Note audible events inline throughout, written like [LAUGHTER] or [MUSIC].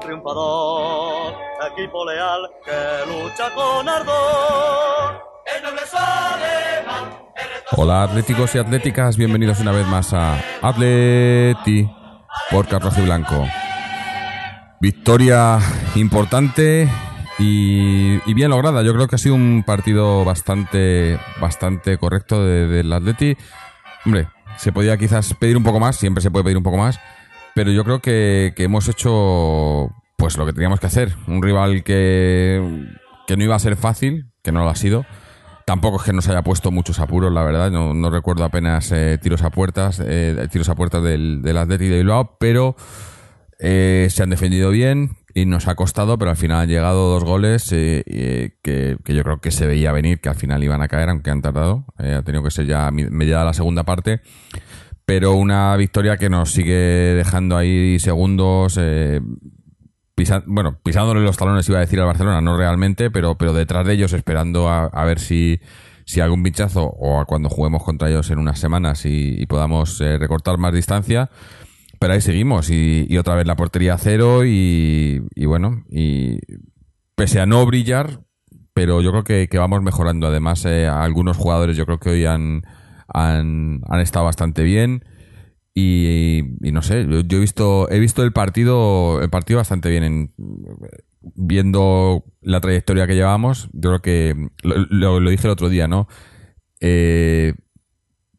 triunfador, Hola atléticos y atléticas, bienvenidos una vez más a Atleti por Carlos y Blanco. Victoria importante y, bien lograda. Yo creo que ha sido un partido bastante, bastante correcto de- del Atleti. Hombre, se podía quizás pedir un poco más, siempre se puede pedir un poco más, pero yo creo que, que hemos hecho pues lo que teníamos que hacer. Un rival que, que no iba a ser fácil, que no lo ha sido. Tampoco es que nos haya puesto muchos apuros, la verdad. No, no recuerdo apenas eh, tiros a puertas, eh, tiros a puertas del, del Atleti de Bilbao, pero eh, se han defendido bien y nos ha costado, pero al final han llegado dos goles eh, eh, que, que yo creo que se veía venir, que al final iban a caer, aunque han tardado. Ha tenido que ser ya mediada la segunda parte. Pero una victoria que nos sigue dejando ahí segundos, eh, bueno, pisándole los talones iba a decir al Barcelona, no realmente, pero, pero detrás de ellos esperando a, ver si, si algún pinchazo o a cuando juguemos contra ellos en unas semanas y, podamos eh, recortar más distancia. Pero ahí seguimos y, y otra vez la portería a cero y, bueno, y pese a no brillar, pero yo creo que, que vamos mejorando. Además, eh, algunos jugadores yo creo que hoy han, han, estado bastante bien. Y, no sé, yo, he visto he visto el partido el partido bastante bien en, viendo la trayectoria que llevamos. Yo creo que lo, dije el otro día, ¿no? Eh,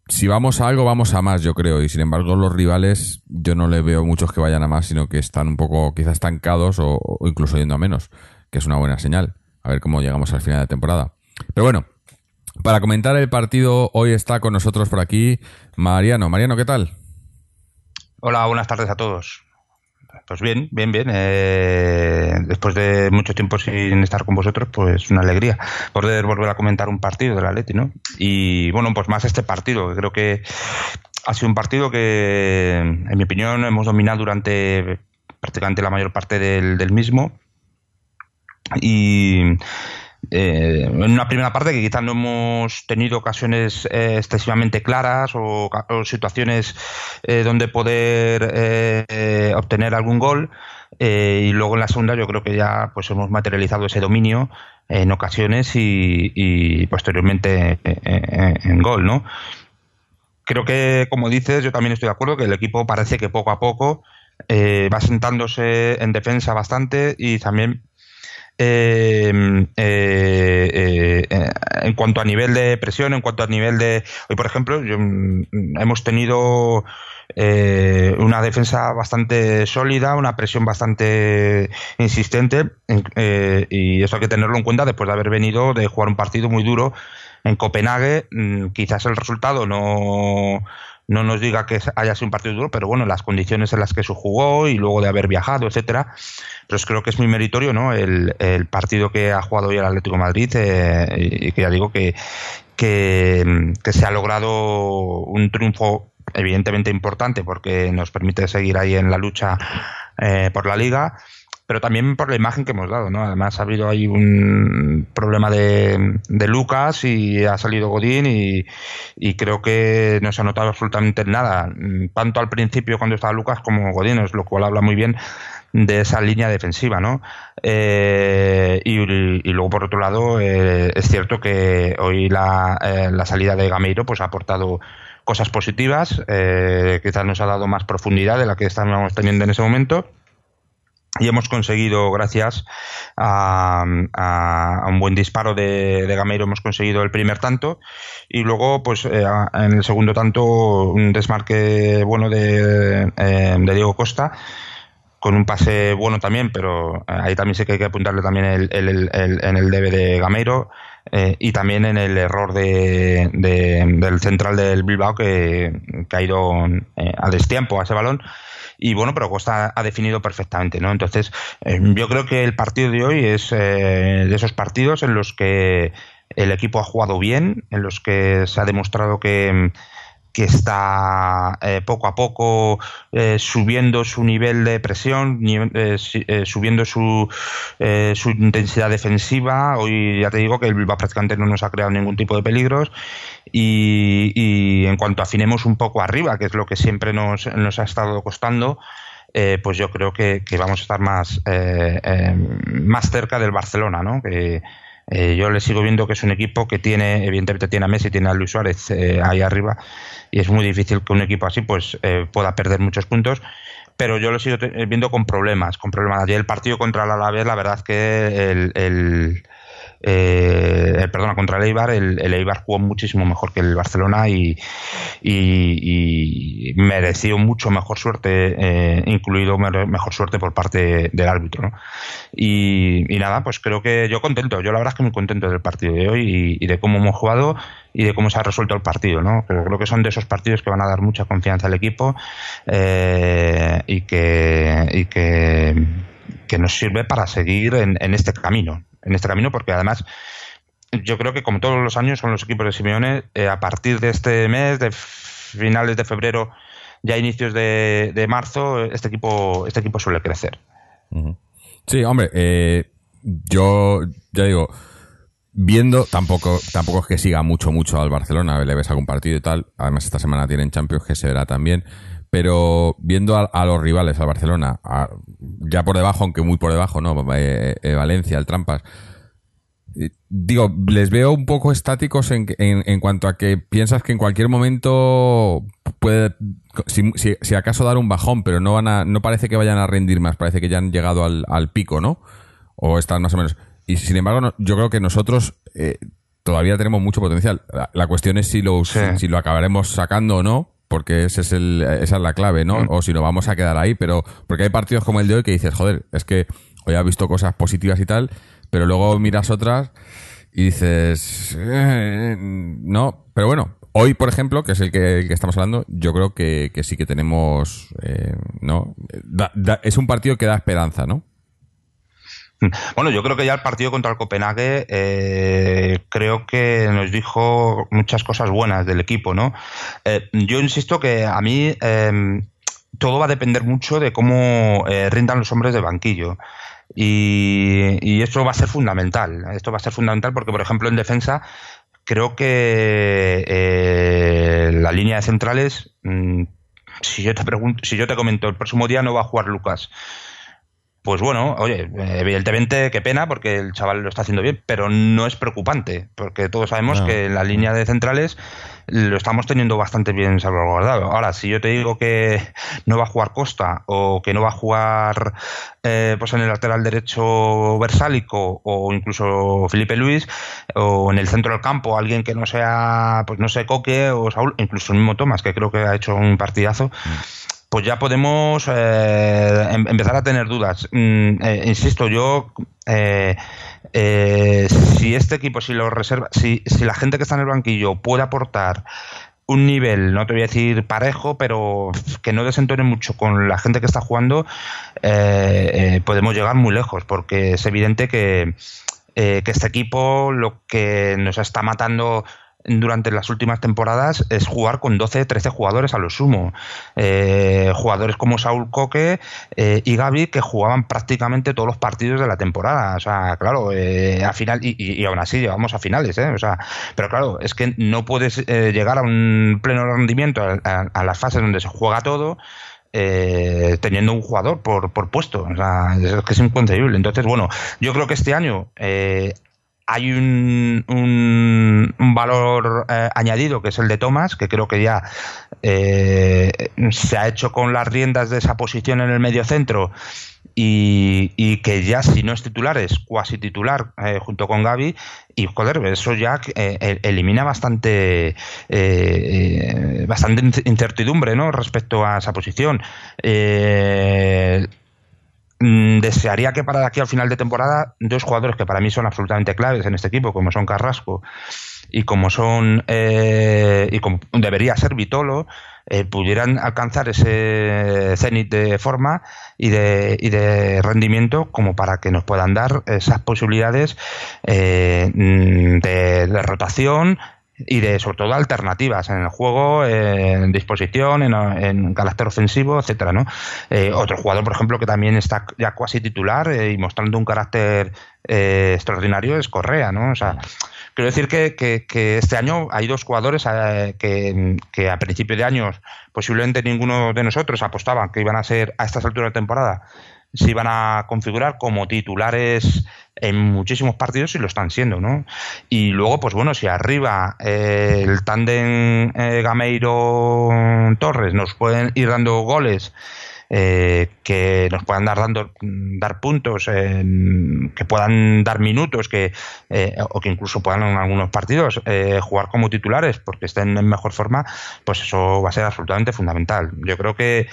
si vamos a algo, vamos a más, yo creo. Y sin embargo, los rivales, yo no le veo muchos que vayan a más, sino que están un poco quizás estancados o, o incluso yendo a menos, que es una buena señal. A ver cómo llegamos al final de temporada. Pero bueno, para comentar el partido, hoy está con nosotros por aquí Mariano. Mariano, ¿qué tal? Hola, buenas tardes a todos. Pues bien, bien, bien. Eh, después de mucho tiempo sin estar con vosotros, pues una alegría poder volver a comentar un partido del Atleti, ¿no? Y bueno, pues más este partido, que creo que ha sido un partido que, en mi opinión, hemos dominado durante prácticamente la mayor parte del, del mismo. Y eh, en una primera parte que quizás no hemos tenido ocasiones eh, excesivamente claras o, situaciones eh, donde poder eh, obtener algún gol y luego en la segunda yo creo que ya pues hemos materializado ese dominio en ocasiones y, y posteriormente en gol, ¿no? Creo que, como dices, yo también estoy de acuerdo que el equipo parece que poco a poco va sentándose en defensa bastante y también eh, eh, eh, en cuanto a nivel de presión, en cuanto a nivel de... Hoy, por ejemplo, mm, hemos tenido eh, una defensa bastante sólida, una presión bastante insistente en- eh, y eso hay que tenerlo en cuenta después de haber venido de jugar un partido muy duro en Copenhague. Mm, Quizás el resultado no no nos diga que haya sido un partido duro, pero bueno, las condiciones en las que se jugó y luego de haber viajado, etcétera, pues creo que es muy meritorio, ¿no? El, el partido que ha jugado hoy el Atlético Madrid eh, y que ya digo que, que, que se ha logrado un triunfo evidentemente importante porque nos permite seguir ahí en la lucha eh, por la liga pero también por la imagen que hemos dado, ¿no? Además ha habido ahí un problema de, de Lucas y ha salido Godín y, creo que no se ha notado absolutamente nada, tanto al principio cuando estaba Lucas como Godín, es lo cual habla muy bien de esa línea defensiva, ¿no? Eh, y, y luego por otro lado eh, es cierto que hoy la, eh, la salida de Gameiro pues ha aportado cosas positivas, eh, quizás nos ha dado más profundidad de la que estábamos teniendo en ese momento y hemos conseguido, gracias a, a- un buen disparo de, de Gameiro, hemos conseguido el primer tanto y luego, pues eh, en el segundo tanto, un desmarque bueno de, eh, de Diego Costa con un pase bueno también, pero eh, ahí también sé que hay que apuntarle también el, el- el- en el debe de Gameiro y también en el error de, de- del central del Bilbao que, que ha ido a destiempo a ese balón y bueno, pero Costa ha definido perfectamente, ¿no? Entonces, eh, yo creo que el partido de hoy es eh, de esos partidos en los que el equipo ha jugado bien, en los que se ha demostrado que, que está eh, poco a poco eh, subiendo su nivel de presión, eh, eh, subiendo su, eh, su intensidad defensiva. Hoy ya te digo que el Bilbao prácticamente no nos ha creado ningún tipo de peligros. Y, en cuanto afinemos un poco arriba, que es lo que siempre nos, nos ha estado costando, pues yo creo que, vamos a estar más, más cerca del Barcelona, ¿no? Que, yo le sigo viendo que es un equipo que tiene, evidentemente tiene a Messi, tiene a Luis Suárez ahí arriba y es muy difícil que un equipo así pues pueda perder muchos puntos pero yo lo sigo viendo con problemas, con problemas. Ayer el partido contra el Alavés, la verdad que el, el eh, perdona, contra el Eibar, el, Eibar jugó muchísimo mejor que el Barcelona y, y, mereció mucho mejor suerte, eh, incluido mejor suerte por parte del árbitro. Y, nada, pues creo que yo contento, yo la verdad es que muy contento del partido de hoy y, de cómo hemos jugado y de cómo se ha resuelto el partido, ¿no? Creo que son de esos partidos que van a dar mucha confianza al equipo eh, y que, y que, nos sirve para seguir en este camino en este camino, porque además yo creo que como todos los años son los equipos de Simeone, eh, a partir de este mes, de finales de febrero, ya inicios de, marzo, este equipo, este equipo suele crecer. Sí, hombre, eh, yo ya digo, viendo, tampoco, tampoco es que siga mucho, mucho al Barcelona, le ves algún partido y tal, además esta semana tienen Champions que se verá también, pero viendo a, los rivales, al Barcelona, ya por debajo, aunque muy por debajo, ¿no? Eh, eh, Valencia, el Trampas. Digo, les veo un poco estáticos en, en, cuanto a que piensas que en cualquier momento puede, si, acaso dar un bajón, pero no van a, no parece que vayan a rendir más, parece que ya han llegado al, pico, ¿no? O están más o menos. Y sin embargo, yo creo que nosotros eh, todavía tenemos mucho potencial. La, cuestión es si lo, si lo acabaremos sacando o no, porque ese es el, esa es la clave, ¿no? Mm. O si no vamos a quedar ahí, pero porque hay partidos como el de hoy que dices, joder, es que hoy ha visto cosas positivas y tal, pero luego miras otras y dices, eh, no, pero bueno, hoy, por ejemplo, que es el que, estamos hablando, yo creo que, sí que tenemos, eh, ¿no? es un partido que da esperanza, ¿no? Bueno, yo creo que ya el partido contra el Copenhague eh, creo que nos dijo muchas cosas buenas del equipo, ¿no? Eh, yo insisto que a mí em, todo va a depender mucho de cómo eh, rindan los hombres de banquillo. Y, esto va a ser fundamental. Esto va a ser fundamental porque, por ejemplo, en defensa creo que la línea de centrales, mm, si yo te pregunto, si yo te comento, el próximo día no va a jugar Lucas pues bueno, oye, evidentemente qué pena porque el chaval lo está haciendo bien, pero no es preocupante, porque todos sabemos que en la línea de centrales lo estamos teniendo bastante bien salvaguardado. Ahora, si yo te digo que no va a jugar Costa o que no va a jugar eh, pues en el lateral derecho Versálico o incluso Felipe Luis o en el centro del campo alguien que no sea, pues no sé, Coque o Saúl, incluso el mismo Tomás, que creo que ha hecho un partidazo. Mm pues ya podemos eh, em, empezar a tener dudas. Mm, eh, insisto, yo eh, si este equipo, si lo reserva, si, la gente que está en el banquillo puede aportar un nivel, no te voy a decir parejo, pero que no desentone mucho con la gente que está jugando, podemos llegar muy lejos, porque es evidente que, que este equipo lo que nos está matando durante las últimas temporadas es jugar con 12, 13 jugadores a lo sumo. Eh, jugadores como Saúl Coque eh, y Gaby que jugaban prácticamente todos los partidos de la temporada. O sea, claro, eh, a final, y, aún así llegamos a finales, O sea, pero claro, es que no puedes llegar a un pleno rendimiento a, las fases donde se juega todo. teniendo un jugador por, por puesto. O sea, es que es inconcebible. Entonces, bueno, yo creo que este año hay un, un, valor eh, añadido que es el de Thomas, que creo que ya eh, se ha hecho con las riendas de esa posición en el medio centro y, y que ya si no es titular es cuasi titular eh, junto con Gaby y joder, eso ya elimina bastante bastante incertidumbre ¿no? respecto a esa posición. Mm, desearía que para aquí al final de temporada dos jugadores que para mí son absolutamente claves en este equipo, como son Carrasco y como son eh, y como debería ser Vitolo, eh, pudieran alcanzar ese cenit de forma y de, y de rendimiento como para que nos puedan dar esas posibilidades eh, mm, de rotación, y de sobre todo alternativas en el juego, en disposición, en, carácter ofensivo, etcétera, ¿no? Eh, otro jugador, por ejemplo, que también está ya casi titular eh, y mostrando un carácter eh, extraordinario es Correa, ¿no? O sea, quiero decir que, que, este año hay dos jugadores que, que, a principio de años posiblemente ninguno de nosotros apostaba que iban a ser a estas alturas de temporada se iban a configurar como titulares en muchísimos partidos y lo están siendo, ¿no? Y luego, pues bueno, si arriba eh, el tándem eh, Gameiro-Torres nos pueden ir dando goles eh, que nos puedan dar dando dar puntos que puedan dar minutos que o que incluso puedan en algunos partidos jugar como titulares porque estén en mejor forma pues eso va a ser absolutamente fundamental yo creo que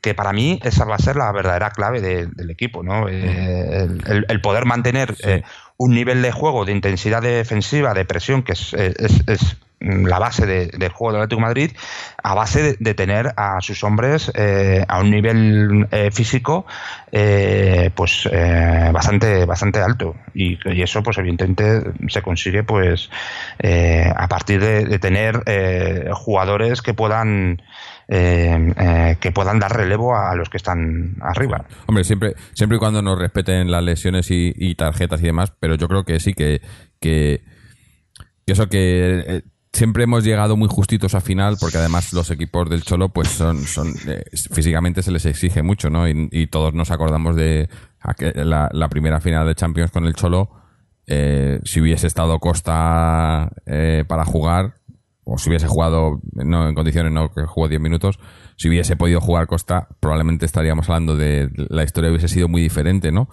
que para mí esa va a ser la verdadera clave del equipo, ¿no? Eh, el, poder mantener eh, un nivel de juego, de intensidad defensiva, de presión, que es, es, la base del juego del Atlético de Madrid, a base de, tener a sus hombres eh, a un nivel físico pues bastante bastante alto. Y, eso pues evidentemente se consigue pues a partir de tener jugadores que puedan eh, eh, que puedan dar relevo a, los que están arriba. Hombre, siempre, siempre y cuando nos respeten las lesiones y, tarjetas y demás, pero yo creo que sí, que, que, eso que eh, siempre hemos llegado muy justitos a final, porque además los equipos del Cholo, pues son, son físicamente se les exige mucho, ¿no? Y, todos nos acordamos de la, la, primera final de Champions con el Cholo. si hubiese estado Costa para jugar, o si hubiese jugado no en condiciones, no que jugó 10 minutos, si hubiese podido jugar Costa, probablemente estaríamos hablando de la historia hubiese sido muy diferente, ¿no?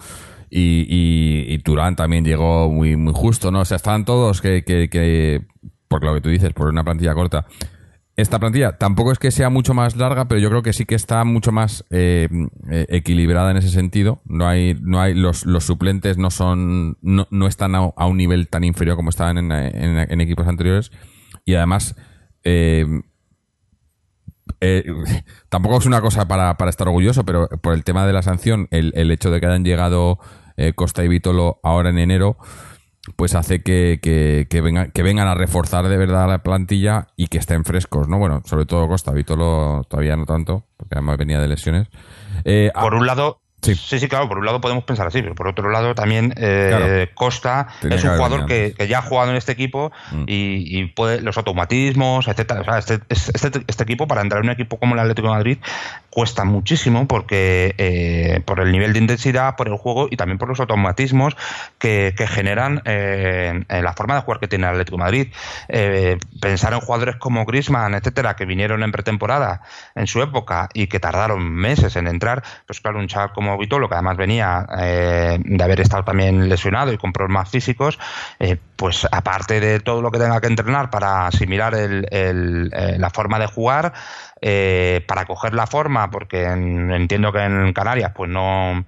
Y, y, Turán también llegó muy, muy justo, ¿no? O sea, estaban todos que, que, que, por lo que tú dices, por una plantilla corta. Esta plantilla tampoco es que sea mucho más larga, pero yo creo que sí que está mucho más eh, eh, equilibrada en ese sentido. No hay, no hay los, los suplentes no son, no, no están a, un nivel tan inferior como estaban en equipos anteriores y además, eh, eh, [LAUGHS] tampoco es una cosa para, estar orgulloso, pero por el tema de la sanción, el, hecho de que hayan llegado eh, Costa y Vítolo ahora en enero, pues hace que, que, que, vengan a reforzar de verdad la plantilla y que estén frescos, ¿no? Bueno, sobre todo Costa, Vítolo todavía no tanto, porque además venía de lesiones. por un lado, Sí. sí, claro, por un lado podemos pensar así, pero por otro lado también eh, Costa es un jugador que, ya ha jugado en este equipo mm. y, puede los automatismos, etcétera. O sea, este, este, este, equipo, para entrar en un equipo como el Atlético de Madrid, cuesta muchísimo porque eh, por el nivel de intensidad, por el juego y también por los automatismos que, generan eh, la forma de jugar que tiene el Atlético Madrid. pensar en jugadores como Grisman, etcétera, que vinieron en pretemporada en su época y que tardaron meses en entrar, pues claro, un chaval como Vitolo, que además venía eh, de haber estado también lesionado y con problemas físicos, eh, pues aparte de todo lo que tenga que entrenar para asimilar el, eh, la forma de jugar, para coger la forma, porque entiendo que en Canarias pues no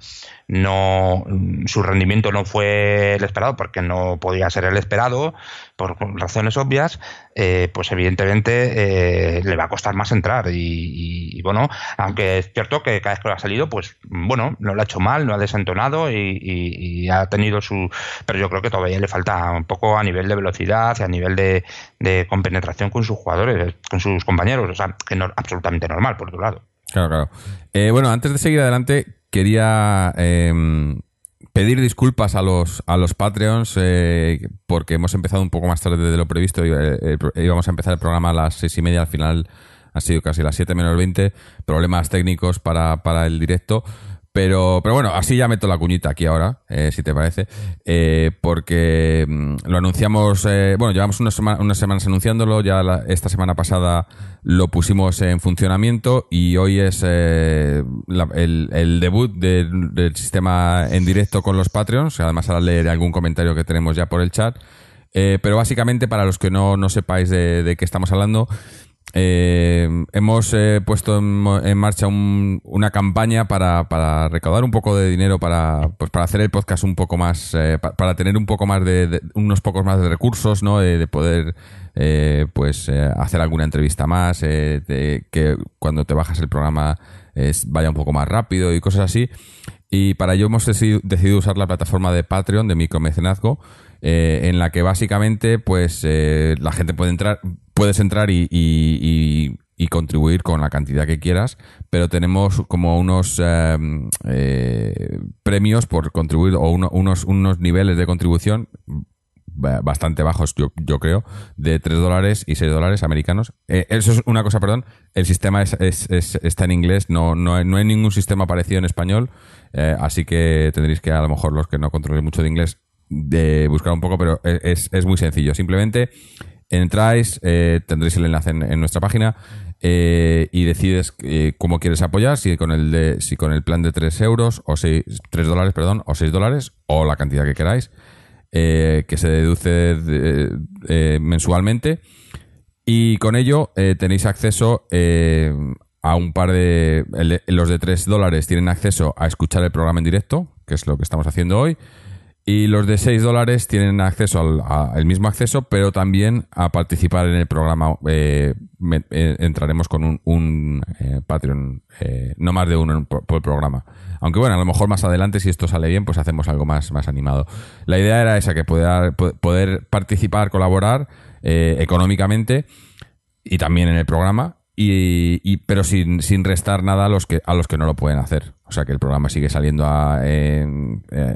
no su rendimiento no fue el esperado porque no podía ser el esperado por razones obvias eh, pues evidentemente eh, le va a costar más entrar y, bueno aunque es cierto que cada vez que lo ha salido pues bueno no lo ha hecho mal no ha desentonado y, ha tenido su pero yo creo que todavía le falta un poco a nivel de velocidad y a nivel de, compenetración con sus jugadores con sus compañeros o sea que no absolutamente normal por otro lado Claro, claro. Eh, bueno, antes de seguir adelante, quería em, pedir disculpas a los, a los Patreons eh, porque hemos empezado un poco más tarde de lo previsto. Eh, íbamos a empezar el programa a las seis y media, al final ha sido casi las siete menos veinte. Problemas técnicos para, para el directo. Pero, pero bueno, así ya meto la cuñita aquí ahora, eh, si te parece, eh, porque mm, lo anunciamos, eh, bueno, llevamos unas, semanas anunciándolo, ya esta semana pasada lo pusimos en funcionamiento y hoy es el, debut del sistema en directo con los Patreons, además ahora leeré algún comentario que tenemos ya por el chat. pero básicamente, para los que no, no sepáis de, de qué estamos hablando, eh, hemos eh, puesto en, marcha una campaña para, recaudar un poco de dinero para, pues para hacer el podcast un poco más, eh, para, tener un poco más de, unos pocos más de recursos, ¿no? De, poder, pues, hacer alguna entrevista más, de que cuando te bajas el programa vaya un poco más rápido y cosas así. Y para ello hemos decidido usar la plataforma de Patreon de micromecenazgo eh, en la que básicamente pues eh, la gente puede entrar, puedes entrar y, y, contribuir con la cantidad que quieras, pero tenemos como unos em, eh, premios por contribuir o unos, niveles de contribución bastante bajos, yo, creo, de 3 dólares y 6 dólares americanos. Eh, eso es una cosa, perdón, el sistema es, está en inglés, no, no, hay, no hay ningún sistema parecido en español, eh, así que tendréis que, a lo mejor, los que no controlen mucho de inglés, de buscar un poco, pero es, es muy sencillo. Simplemente entráis, eh, tendréis el enlace en, nuestra página eh, y decides eh, cómo quieres apoyar, si con el de, si con el plan de 3 euros o 6, 3 dólares, perdón, o 6 dólares, o la cantidad que queráis, que se deduce mensualmente. Y con ello tenéis acceso a un par de... los de 3 dólares tienen acceso a escuchar el programa en directo, que es lo que estamos haciendo hoy. Y los de 6 dólares tienen acceso al mismo acceso, pero también a participar en el programa. Eh, eh, entraremos con un, un eh, Patreon, no más de uno por, programa. Aunque bueno, a lo mejor más adelante, si esto sale bien, pues hacemos algo más, más animado. La idea era esa, que poder, poder participar, colaborar económicamente y también en el programa y, pero sin, sin, restar nada a los que a los que no lo pueden hacer. O sea que el programa sigue saliendo en, eh,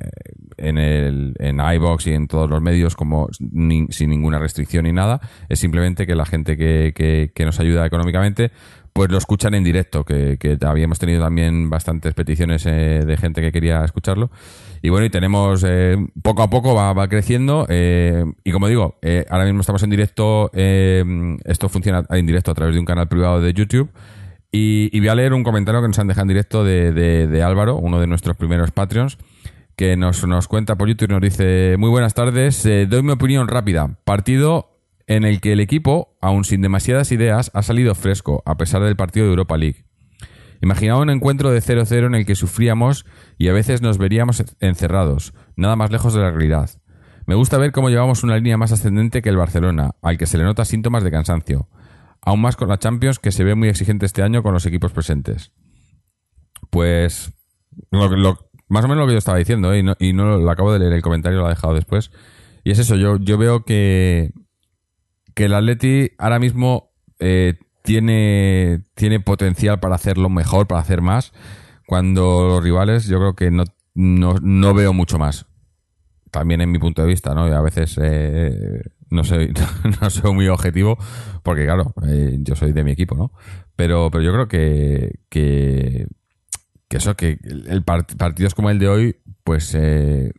en, el, en iBox y en todos los medios como sin ninguna restricción ni nada. Es simplemente que la gente que, que, que nos ayuda económicamente pues lo escuchan en directo, que, que habíamos tenido también bastantes peticiones eh, de gente que quería escucharlo. Y bueno, y tenemos, eh, poco a poco va, creciendo. Eh, y como digo, eh, ahora mismo estamos en directo, esto funciona en directo a través de un canal privado de YouTube. Y, voy a leer un comentario que nos han dejado en directo de Álvaro, uno de nuestros primeros Patreons que nos, nos cuenta por YouTube y nos dice, muy buenas tardes, doy mi opinión rápida. Partido en el que el equipo, aun sin demasiadas ideas, ha salido fresco, a pesar del partido de Europa League. Imaginaba un encuentro de 0-0 en el que sufríamos y a veces nos veríamos encerrados, nada más lejos de la realidad. Me gusta ver cómo llevamos una línea más ascendente que el Barcelona, al que se le nota síntomas de cansancio. Aún más con la Champions, que se ve muy exigente este año con los equipos presentes. Pues. más o menos lo que yo estaba diciendo, ¿eh? y, no, y no lo acabo de leer el comentario, lo ha dejado después. Y es eso, yo, yo veo que, que el Atleti ahora mismo eh, tiene, tiene potencial para hacerlo mejor, para hacer más, cuando los rivales yo creo que no, no, veo mucho más. También en mi punto de vista, ¿no? A veces eh, no, soy, [LAUGHS] no soy muy objetivo, porque claro, eh, yo soy de mi equipo, ¿no? Pero, pero yo creo que, que, que eso, que el partidos como el de hoy, pues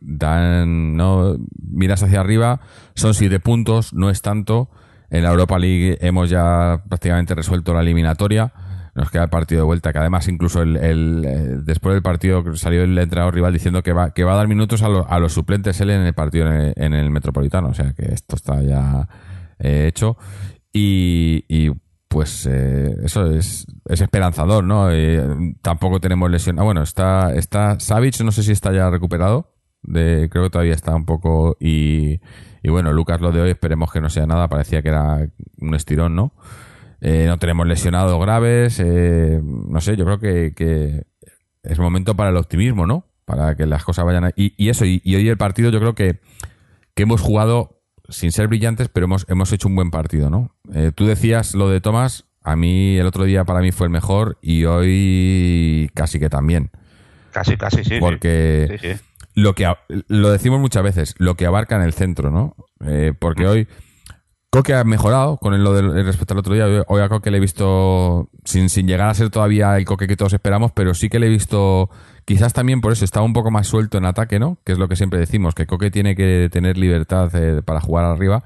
dan, ¿no? Miras hacia arriba, son siete puntos, no es tanto en la Europa League hemos ya prácticamente resuelto la eliminatoria. Nos queda el partido de vuelta, que además incluso el, eh, después del partido salió el entrenador rival diciendo que va, que va a dar minutos a, a los suplentes él en el partido en el, Metropolitano. O sea que esto está ya eh, hecho. Y, pues eh, eso es, es esperanzador, ¿no? tampoco tenemos lesión. Ah, bueno, está, está Savic, no sé si está ya recuperado. Creo que todavía está un poco y y bueno, Lucas, lo de hoy esperemos que no sea nada, parecía que era un estirón, ¿no? Eh, no tenemos lesionados graves, eh, no sé, yo creo que, es momento para el optimismo, ¿no? Para que las cosas vayan... A... Y, eso, y, hoy el partido yo creo que, hemos jugado sin ser brillantes, pero hemos, hemos hecho un buen partido, ¿no? Eh, tú decías lo de Tomás, a mí el otro día para mí fue el mejor y hoy casi que también. Casi, casi, sí. Porque sí, sí lo que lo decimos muchas veces, lo que abarca en el centro, ¿no? Eh, porque hoy Coque ha mejorado con lo de, respecto al otro día. Hoy a Coque le he visto, sin, sin llegar a ser todavía el Coque que todos esperamos, pero sí que le he visto, quizás también por eso, estaba un poco más suelto en ataque, ¿no? Que es lo que siempre decimos, que Coque tiene que tener libertad eh, para jugar arriba.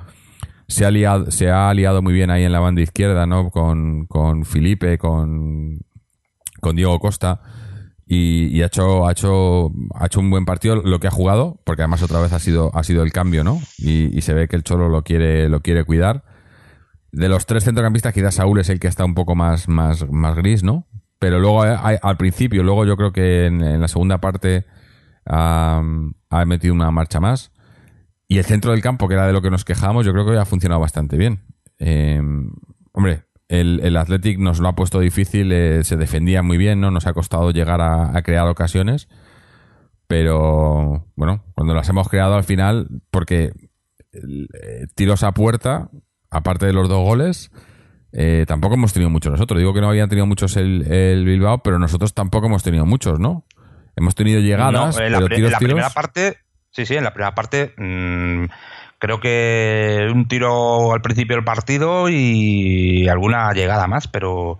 Se ha, liado, se ha aliado muy bien ahí en la banda izquierda, ¿no? Con, con Felipe, con, con Diego Costa y, ha hecho ha hecho ha hecho un buen partido lo que ha jugado porque además otra vez ha sido ha sido el cambio no y, se ve que el cholo lo quiere lo quiere cuidar. De los tres centrocampistas quizás Saúl es el que está un poco más más más gris no pero luego al principio luego yo creo que en, la segunda parte ha, metido una marcha más. Y el centro del campo que era de lo que nos quejábamos yo creo que ha funcionado bastante bien. Eh, hombre el, el Athletic nos lo ha puesto difícil, eh, se defendía muy bien, ¿no? Nos ha costado llegar a, crear ocasiones. Pero bueno, cuando las hemos creado al final, porque eh, tiros a puerta, aparte de los dos goles, eh, tampoco hemos tenido muchos nosotros. Digo que no habían tenido muchos el, el, Bilbao, pero nosotros tampoco hemos tenido muchos, ¿no? Hemos tenido llegadas, en la, primera parte, sí, sí, en la primera parte, mmm, Creo que un tiro al principio del partido y alguna llegada más, pero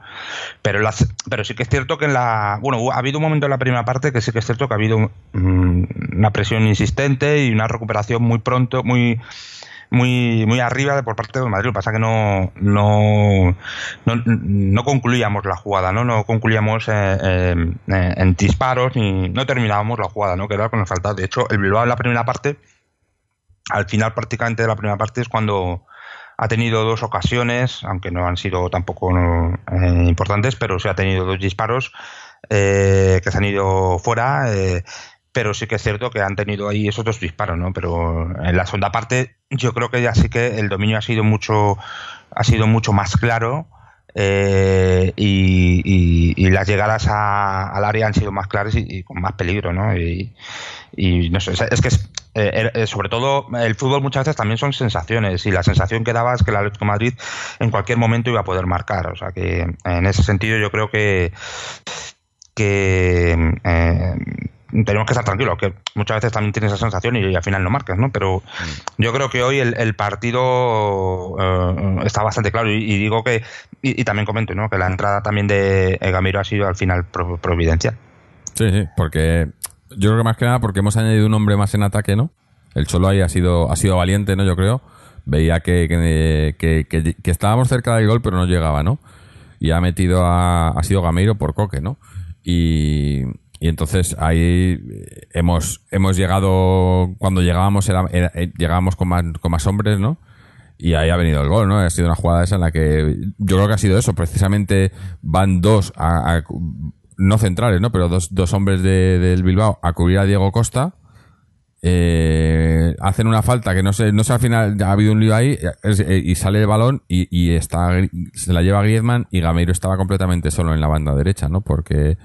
pero las, pero sí que es cierto que en la bueno ha habido un momento en la primera parte que sí que es cierto que ha habido mm, una presión insistente y una recuperación muy pronto, muy muy muy arriba por parte del Madrid. Lo que pasa que no no, no, concluíamos la jugada, no no concluíamos eh, eh, en disparos ni no terminábamos la jugada, no que que nos faltaba. De hecho, el Bilbao en la primera parte, al final prácticamente de la primera parte es cuando ha tenido dos ocasiones, aunque no han sido tampoco eh, importantes, pero sí ha tenido dos disparos que se han ido fuera pero sí que es cierto que han tenido ahí esos dos disparos, ¿no? Pero en la segunda parte yo creo que ya sí que el dominio ha sido mucho, ha sido mucho más claro eh, y, las llegadas al área han sido más claras y, con más peligro, ¿no? Y, no sé, es que eh, eh, sobre todo el fútbol muchas veces también son sensaciones y la sensación que daba es que el Atlético de Madrid en cualquier momento iba a poder marcar, o sea que en ese sentido yo creo que que tenemos que estar tranquilos, que muchas veces también tienes esa sensación y, al final no marcas, ¿no? Pero mm. yo creo que hoy el, partido eh, está bastante claro y, digo que, y, también comento, ¿no? Que la entrada también de Gamiro ha sido al final providencial. Sí, sí, porque yo creo que más que nada porque hemos añadido un hombre más en ataque, ¿no? El Cholo ahí ha sido, ha sido valiente, ¿no? Yo creo. Veía que, que, que, estábamos cerca del gol, pero no llegaba, ¿no? Y ha metido a, ha sido Gameiro por Coque, ¿no? Y, y entonces ahí hemos, hemos llegado, cuando llegábamos, eh, llegábamos con más, con más hombres, ¿no? Y ahí ha venido el gol, ¿no? Ha sido una jugada esa en la que yo creo que ha sido eso. Precisamente van dos, a, no centrales, ¿no? Pero dos, dos hombres de, del Bilbao a cubrir a Diego Costa. Eh, hacen una falta que no sé, no sé al final, ha habido un lío ahí eh, y sale el balón y, y está, se la lleva Griezmann y Gameiro estaba completamente solo en la banda derecha, ¿no? Porque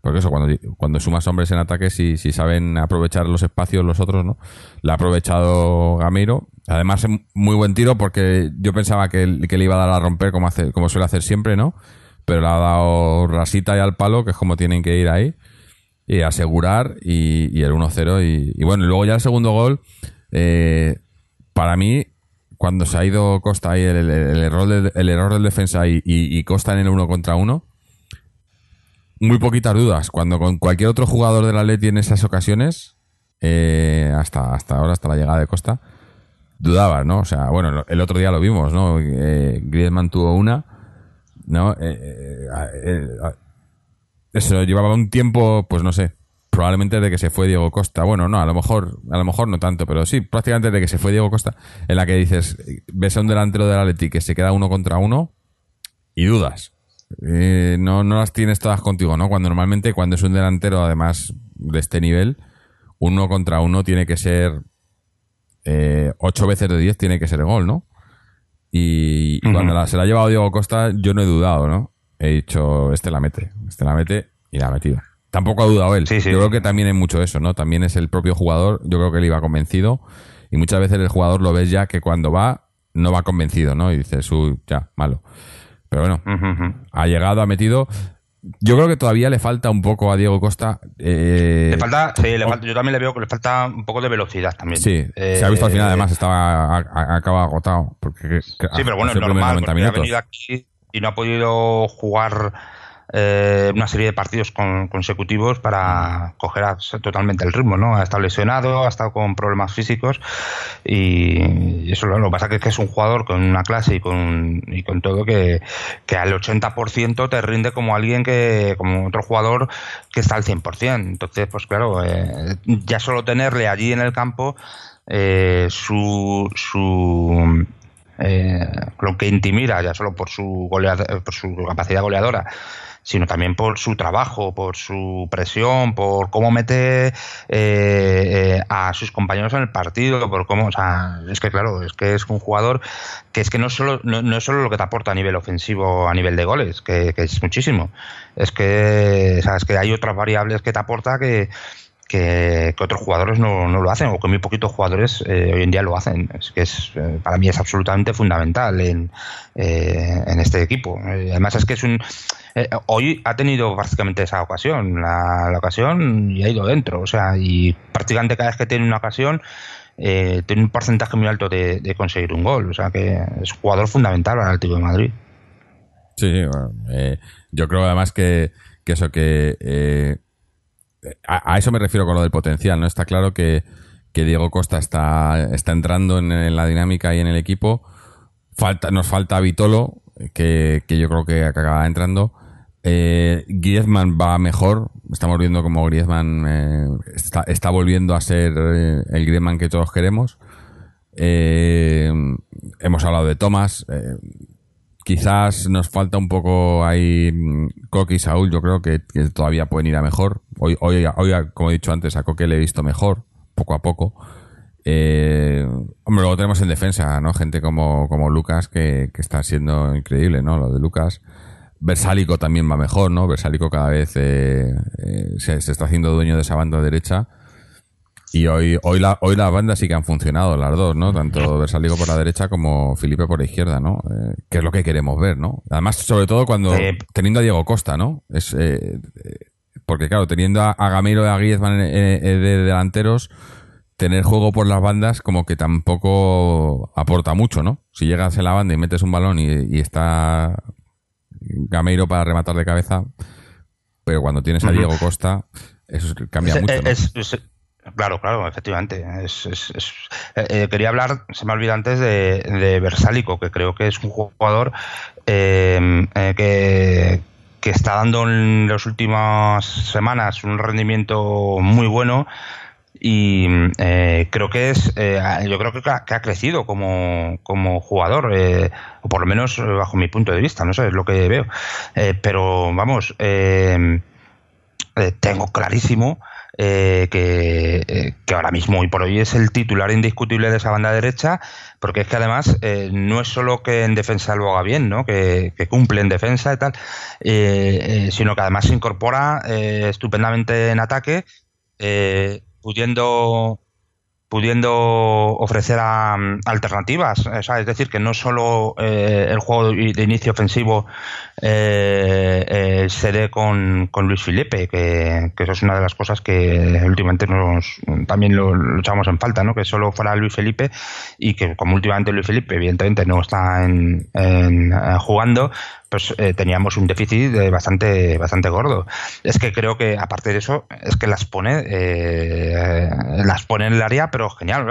porque eso, cuando, cuando sumas hombres en ataque, si, si saben aprovechar los espacios los otros, ¿no? La ha aprovechado Gamiro. Además, muy buen tiro porque yo pensaba que, que le iba a dar a romper como, hace, como suele hacer siempre, ¿no? Pero le ha dado rasita y al palo, que es como tienen que ir ahí. Y asegurar y, el 1-0. Y, y, bueno, y luego ya el segundo gol, eh, para mí, cuando se ha ido Costa ahí, el, error, del, el error del defensa y, Costa en el uno contra uno, muy poquitas dudas. Cuando con cualquier otro jugador de la Leti en esas ocasiones, eh, hasta, hasta ahora, hasta la llegada de Costa, dudabas, ¿no? O sea, bueno, el otro día lo vimos, ¿no? Eh, Griezmann tuvo una, ¿no? Eh, eh, eso llevaba un tiempo, pues no sé, probablemente desde que se fue Diego Costa. Bueno, no, a lo mejor, a lo mejor no tanto, pero sí, prácticamente desde que se fue Diego Costa, en la que dices, ves a un delantero de la Leti que se queda uno contra uno y dudas. Eh, no, no las tienes todas contigo, ¿no? Cuando normalmente, cuando es un delantero, además de este nivel, uno contra uno tiene que ser eh, ocho veces de diez tiene que ser gol, ¿no? Y, cuando se la ha llevado Diego Costa, yo no he dudado, ¿no? He dicho, este la mete, este la mete y la ha metido. Tampoco ha dudado él. Yo creo que también hay mucho eso, ¿no? También es el propio jugador, yo creo que él iba convencido y muchas veces el jugador lo ves ya que cuando va, no va convencido, ¿no? Y dices, uy, ya, malo. Pero bueno, ha llegado, ha metido. Yo creo que todavía le falta un poco a Diego Costa. Eh, le falta, sí, le falta, yo también le veo que le falta un poco de velocidad también. Sí, se ha visto al final, eh, además, estaba acaba agotado. Porque, sí, pero bueno, es normal, ha venido aquí y no ha podido jugar eh, una serie de partidos consecutivos para coger totalmente el ritmo, ¿no? Ha estado lesionado, ha estado con problemas físicos y, eso lo, que pasa es que es un jugador con una clase y con, y con todo que, que al 80% te rinde como alguien que, como otro jugador que está al 100%. Entonces, pues claro, eh, ya solo tenerle allí en el campo eh, su, su lo que intimida ya solo por su por su capacidad goleadora sino también por su trabajo, por su presión, por cómo mete eh, eh, a sus compañeros en el partido, por cómo, o sea, es que claro, es que es un jugador que es que no solo no, es solo lo que te aporta a nivel ofensivo, a nivel de goles, que, es muchísimo, es que, o que hay otras variables que te aporta que que, otros jugadores no, no, lo hacen o que muy poquitos jugadores eh, hoy en día lo hacen. Es que es, para mí es absolutamente fundamental en, en este equipo. Además es que es un eh, hoy ha tenido básicamente esa ocasión, la, ocasión y ha ido dentro, o sea, y prácticamente cada vez que tiene una ocasión eh, tiene un porcentaje muy alto de, conseguir un gol. O sea que es jugador fundamental para el Atlético de Madrid. Sí, eh, yo creo además que, eso, que a, eso me refiero con lo del potencial, ¿no? Está claro que, Diego Costa está, está entrando en, la dinámica y en el equipo. Falta, nos falta Vitolo, que, que yo creo que acaba entrando. Eh, Griezmann va mejor. Estamos viendo como Griezmann eh, está, volviendo a ser eh, el Griezmann que todos queremos. Eh, hemos hablado de Thomas. quizás nos falta un poco ahí mm, Coque y Saúl. Yo creo que, todavía pueden ir a mejor. Hoy, hoy, hoy, como he dicho antes, a Coque le he visto mejor, poco a poco. hombre, luego tenemos en defensa, ¿no? Gente como, como Lucas que, que está siendo increíble, ¿no? Lo de Lucas. Versálico también va mejor, ¿no? Versálico cada vez eh, eh, se, está haciendo dueño de esa banda derecha. Y hoy, hoy, la, hoy las bandas sí que han funcionado, las dos, ¿no? Tanto Versálico por la derecha como Felipe por la izquierda, ¿no? Eh, que es lo que queremos ver, ¿no? Además, sobre todo cuando, teniendo a Diego Costa, ¿no? Es, porque claro, teniendo a, Gamero y a Griezmann de delanteros, tener juego por las bandas como que tampoco aporta mucho, ¿no? Si llegas en la banda y metes un balón y está Gameiro para rematar de cabeza, pero cuando tienes a Diego Costa, eso cambia mucho. claro, claro, efectivamente. Eh, eh, quería hablar, se me olvidó antes, de, de Versálico, que creo que es un jugador eh, que, que está dando en las últimas semanas un rendimiento muy bueno y eh, creo que es eh, yo creo que ha, crecido como, como jugador eh, o por lo menos bajo mi punto de vista no sé es lo que veo pero vamos tengo clarísimo que, que, ahora mismo y por hoy es el titular indiscutible de esa banda derecha porque es que además no es solo que en defensa lo haga bien ¿no? que cumple en defensa y tal sino que además se incorpora estupendamente en ataque pudiendo pudiendo ofrecer alternativas, es decir, que no solo eh, el juego de inicio ofensivo eh, eh, se dé con, con, Luis Felipe, que, eso es una de las cosas que últimamente nos también lo, echamos en falta, ¿no? que solo fuera Luis Felipe y que como últimamente Luis Felipe evidentemente no está en, en jugando, pues eh, teníamos un déficit bastante bastante gordo. Es que creo que aparte de eso es que las pone eh, las pone en el área, pero genial.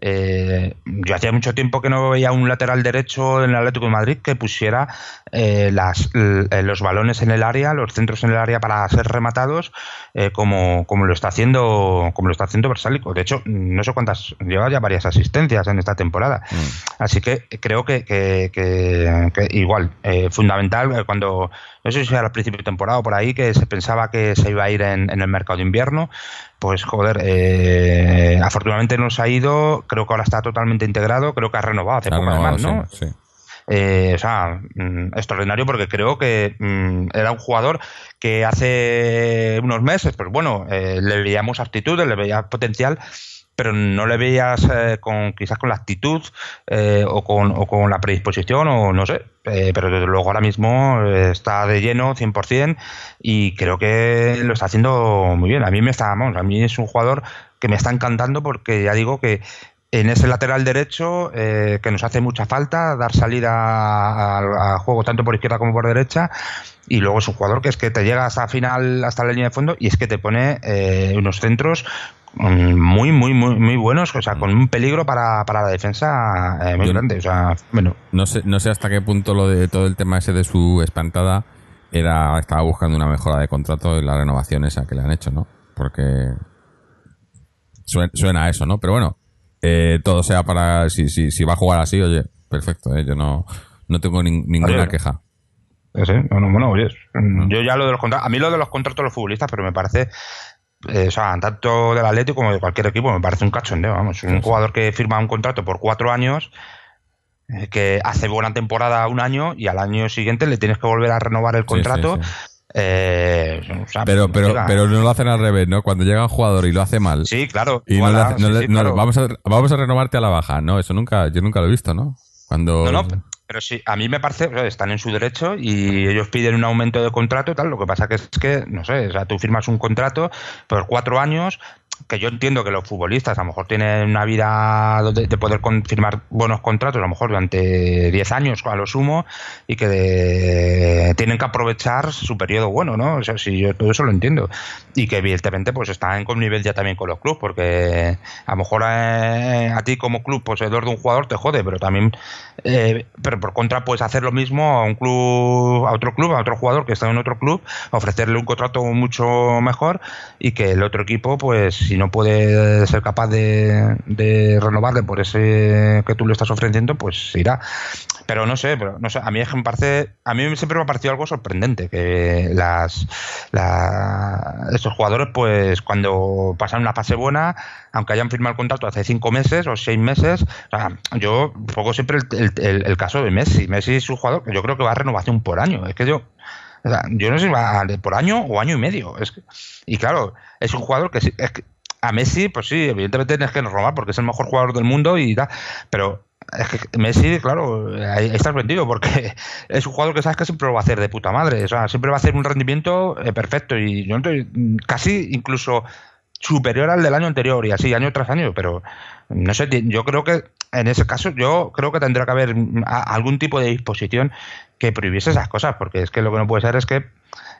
Eh, yo hacía mucho tiempo que no veía un lateral derecho en el Atlético de Madrid que pusiera las, los balones en el área, los centros en el área para ser rematados, como, como lo está haciendo como lo está haciendo Versálico. De hecho, no sé cuántas lleva ya varias asistencias en esta temporada. Mm. Así que creo que, que igual eh, fundamental eh, cuando, no sé si era al principio de temporada o por ahí, que se pensaba que se iba a ir en, el mercado de invierno, pues joder, eh, afortunadamente no se ha ido, creo que ahora está totalmente integrado, creo que ha renovado hace poco además, ¿no? o sea, mm, extraordinario porque creo que mm, era un jugador que hace unos meses, pues bueno, le veíamos aptitudes, le veía potencial, pero no le veías eh, con quizás con la actitud eh, o, con, o, con, la predisposición o no sé, eh, pero desde luego ahora mismo está de lleno 100% y creo que lo está haciendo muy bien. A mí me está, a mí es un jugador que me está encantando porque ya digo que en ese lateral derecho que nos hace mucha falta dar salida al juego tanto por izquierda como por derecha y luego es un jugador que es que te llega hasta final hasta la línea de fondo y es que te pone unos centros muy, muy, muy, muy buenos, o sea, con un peligro para, para la defensa eh, muy grande. O sea, bueno. No sé, no sé hasta qué punto lo de todo el tema ese de su espantada era estaba buscando una mejora de contrato y la renovación esa que le han hecho, ¿no? Porque suena, a eso, ¿no? Pero bueno, eh, todo sea para. Si, si, si va a jugar así, oye, perfecto, ¿eh? yo no, no tengo ninguna queja. Sí, bueno, oye, yo ya lo de los contratos, a mí lo de los contratos de los futbolistas, pero me parece eh, o sea, tanto del Atlético como de cualquier equipo, me parece un cachondeo, vamos. Un jugador que firma un contrato por cuatro años, eh, que hace buena temporada un año y al año siguiente le tienes que volver a renovar el contrato. Eh, pero, pero, pero no lo hacen al revés, ¿no? Cuando llega un jugador y lo hace mal. Sí, claro. Y no, vamos, a, vamos a renovarte a la baja. No, eso nunca, yo nunca lo he visto, ¿no? Cuando... No, no, pero sí, a mí me parece, están en su derecho y ellos piden un aumento de contrato tal. Lo que pasa que es que, no sé, o sea, tú firmas un contrato por cuatro años que yo entiendo que los futbolistas a lo mejor tienen una vida de, de poder confirmar buenos contratos, a lo mejor durante 10 años a lo sumo, y que tienen que aprovechar su periodo bueno, ¿no? O sea, si yo todo eso lo entiendo. Y que evidentemente pues está en nivel ya también con los clubes, porque a lo mejor eh, a ti como club poseedor de un jugador te jode, pero también, eh, pero por contra puedes hacer lo mismo a un club, a otro club, a otro jugador que está en otro club, ofrecerle un contrato mucho mejor y que el otro equipo pues si no puede ser capaz de, de renovarle por ese que tú le estás ofreciendo, pues irá. Pero no sé, pero no sé, a mí me parece, a mí siempre me ha parecido algo sorprendente que las, estos jugadores, pues cuando pasan una fase buena, aunque hayan firmado el contrato hace cinco meses o seis meses, yo pongo siempre el, caso de Messi. Messi es un jugador que yo creo que va a renovación por año. Es que yo, yo no sé si va por año o año y medio. Es y claro, es un jugador que, es que a Messi, pues sí, evidentemente tienes que renovar porque es el mejor jugador del mundo y tal, pero es que Messi, claro, ahí estás vendido porque [LAUGHS] es un jugador que sabes que siempre lo va a hacer de puta madre. O sea, siempre va a hacer un rendimiento eh, perfecto y yo casi incluso superior al del año anterior y así año tras año. Pero no sé, yo creo que en ese caso yo creo que tendría que haber algún tipo de disposición que prohibiese esas cosas porque es que lo que no puede ser es que,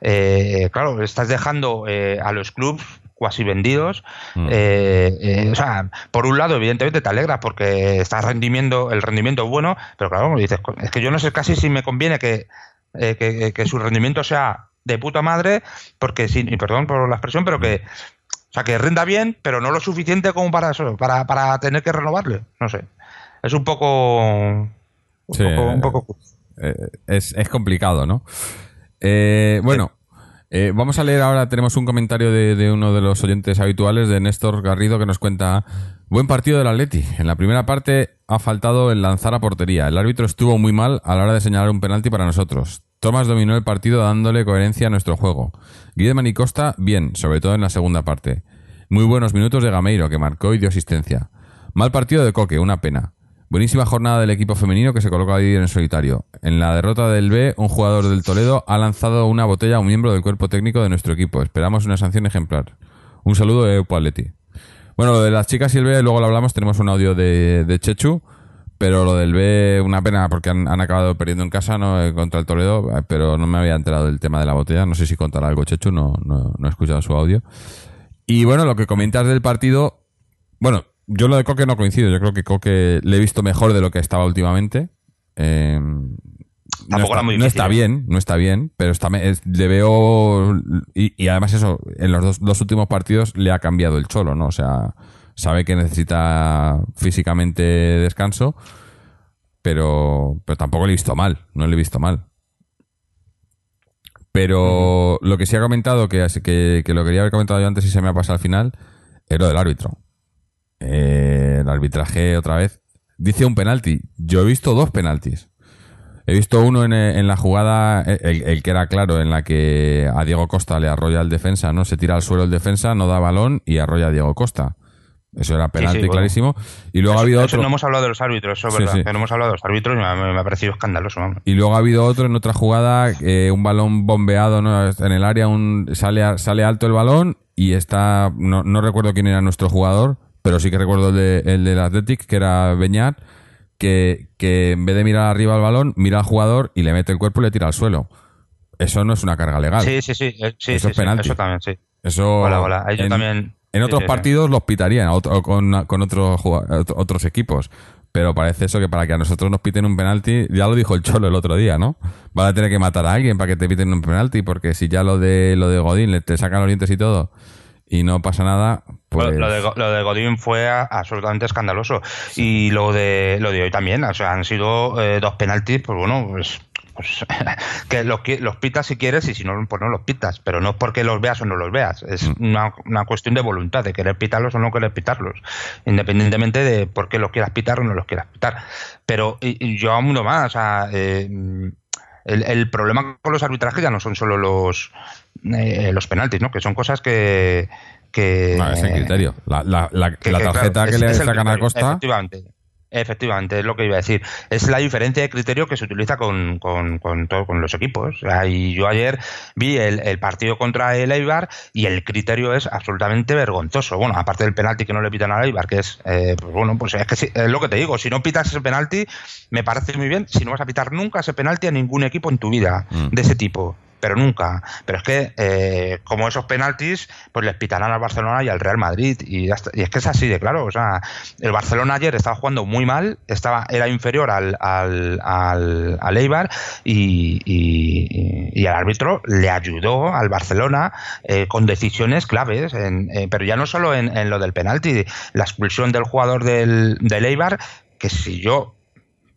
eh, claro, estás dejando eh, a los clubes cuasi vendidos. Mm. Eh, eh, o sea, por un lado, evidentemente te alegra porque estás rendimiento, el rendimiento es bueno, pero claro, dices, es que yo no sé casi si me conviene que, eh, que, su rendimiento sea de puta madre, porque sí, y perdón por la expresión, pero que, o sea, que renda bien, pero no lo suficiente como para eso, para, para tener que renovarle. No sé. Es un poco. Un poco, un poco... es, es complicado, ¿no? bueno, eh, vamos a leer ahora, tenemos un comentario de, uno de los oyentes habituales, de Néstor Garrido, que nos cuenta, buen partido del Atleti. En la primera parte ha faltado el lanzar a portería. El árbitro estuvo muy mal a la hora de señalar un penalti para nosotros. Tomás dominó el partido dándole coherencia a nuestro juego. Guillermo y Costa, bien, sobre todo en la segunda parte. Muy buenos minutos de Gameiro, que marcó y dio asistencia. Mal partido de Coque, una pena. Buenísima jornada del equipo femenino que se coloca ahí en solitario. En la derrota del B, un jugador del Toledo ha lanzado una botella a un miembro del cuerpo técnico de nuestro equipo. Esperamos una sanción ejemplar. Un saludo de Eupo Bueno, lo de las chicas y el B, luego lo hablamos. Tenemos un audio de, Chechu. Pero lo del B, una pena porque han, acabado perdiendo en casa ¿no? Eh, contra el Toledo. Eh, pero no me había enterado del tema de la botella. No sé si contará algo Chechu, no, no, no he escuchado su audio. Y bueno, lo que comentas del partido. Bueno, yo lo de Coque no coincido. Yo creo que Coque le he visto mejor de lo que estaba últimamente. Eh, no, está, bien, no está bien, pero está, le veo. Y, además, eso, en los dos, últimos partidos le ha cambiado el cholo, ¿no? O sea, sabe que necesita físicamente descanso, pero, pero tampoco le he visto mal, no le he visto mal. Pero lo que sí ha comentado, que, que, que lo quería haber comentado yo antes y se me ha pasado al final, es lo del árbitro. Eh, el arbitraje otra vez. Dice un penalti. Yo he visto dos penaltis. He visto uno en, eh, la jugada, eh, el, que era claro, en la que a Diego Costa le arrolla el defensa, ¿no? Se tira al suelo el defensa, no da balón y arrolla a Diego Costa. Eso era penalti clarísimo. Y luego ha habido otro. no hemos hablado de los árbitros, eso es verdad. no hemos hablado de los árbitros y me, ha parecido escandaloso. Y luego ha habido otro en otra jugada, un balón bombeado en el área, un, sale, sale alto el balón y está. No, no recuerdo quién era nuestro jugador pero sí que recuerdo el, de, el del Athletic, que era Beñat, que, que en vez de mirar arriba al balón, mira al jugador y le mete el cuerpo y le tira al suelo. Eso no es una carga legal. Sí, sí, sí. Eh, eso es penalti. eso también, sí. Eso. Hola, hola. en, también. En otros partidos los pitarían con, con otros, otros equipos. Pero parece eso que para que a nosotros nos piten un penalti, ya lo dijo el Cholo el otro día, ¿no? Van a tener que matar a alguien para que te piten un penalti, porque si ya lo de lo de Godín le te sacan los dientes y todo, y no pasa nada, pues... Lo de, lo de Godín fue absolutamente escandaloso. Y lo de, lo de hoy también, o sea, han sido eh, dos penaltis, pues bueno, pues, pues [LAUGHS] que los, los pitas si quieres y si no, pues no los pitas. Pero no es porque los veas o no los veas. Es mm. una, una, cuestión de voluntad, de querer pitarlos o no querer pitarlos. Independientemente de por qué los quieras pitar o no los quieras pitar. Pero y, yo aún no más, o sea... Eh, el, el, problema con los arbitrajes ya no son solo los, eh, los penaltis, ¿no? Que son cosas que... que no, es el criterio. La, la, la, tarjeta que, le sacan a Costa... Efectivamente. Efectivamente, es lo que iba a decir. Es la diferencia de criterio que se utiliza con, con, con, con los equipos. y yo ayer vi el, partido contra el Eibar y el criterio es absolutamente vergonzoso. Bueno, aparte del penalti que no le pitan al Eibar, que es, eh, pues bueno, pues es que es lo que te digo, si no pitas ese penalti, me parece muy bien, si no vas a pitar nunca ese penalti a ningún equipo en tu vida mm. de ese tipo pero nunca. Pero es que, eh, como esos penaltis, pues les pitarán al Barcelona y al Real Madrid. Y, y, es que es así de claro. O sea, el Barcelona ayer estaba jugando muy mal, estaba, era inferior al, al, al, Eibar y, y, el árbitro le ayudó al Barcelona eh, con decisiones claves. Eh, pero ya no solo en, en, lo del penalti, la expulsión del jugador del, del Eibar, que si yo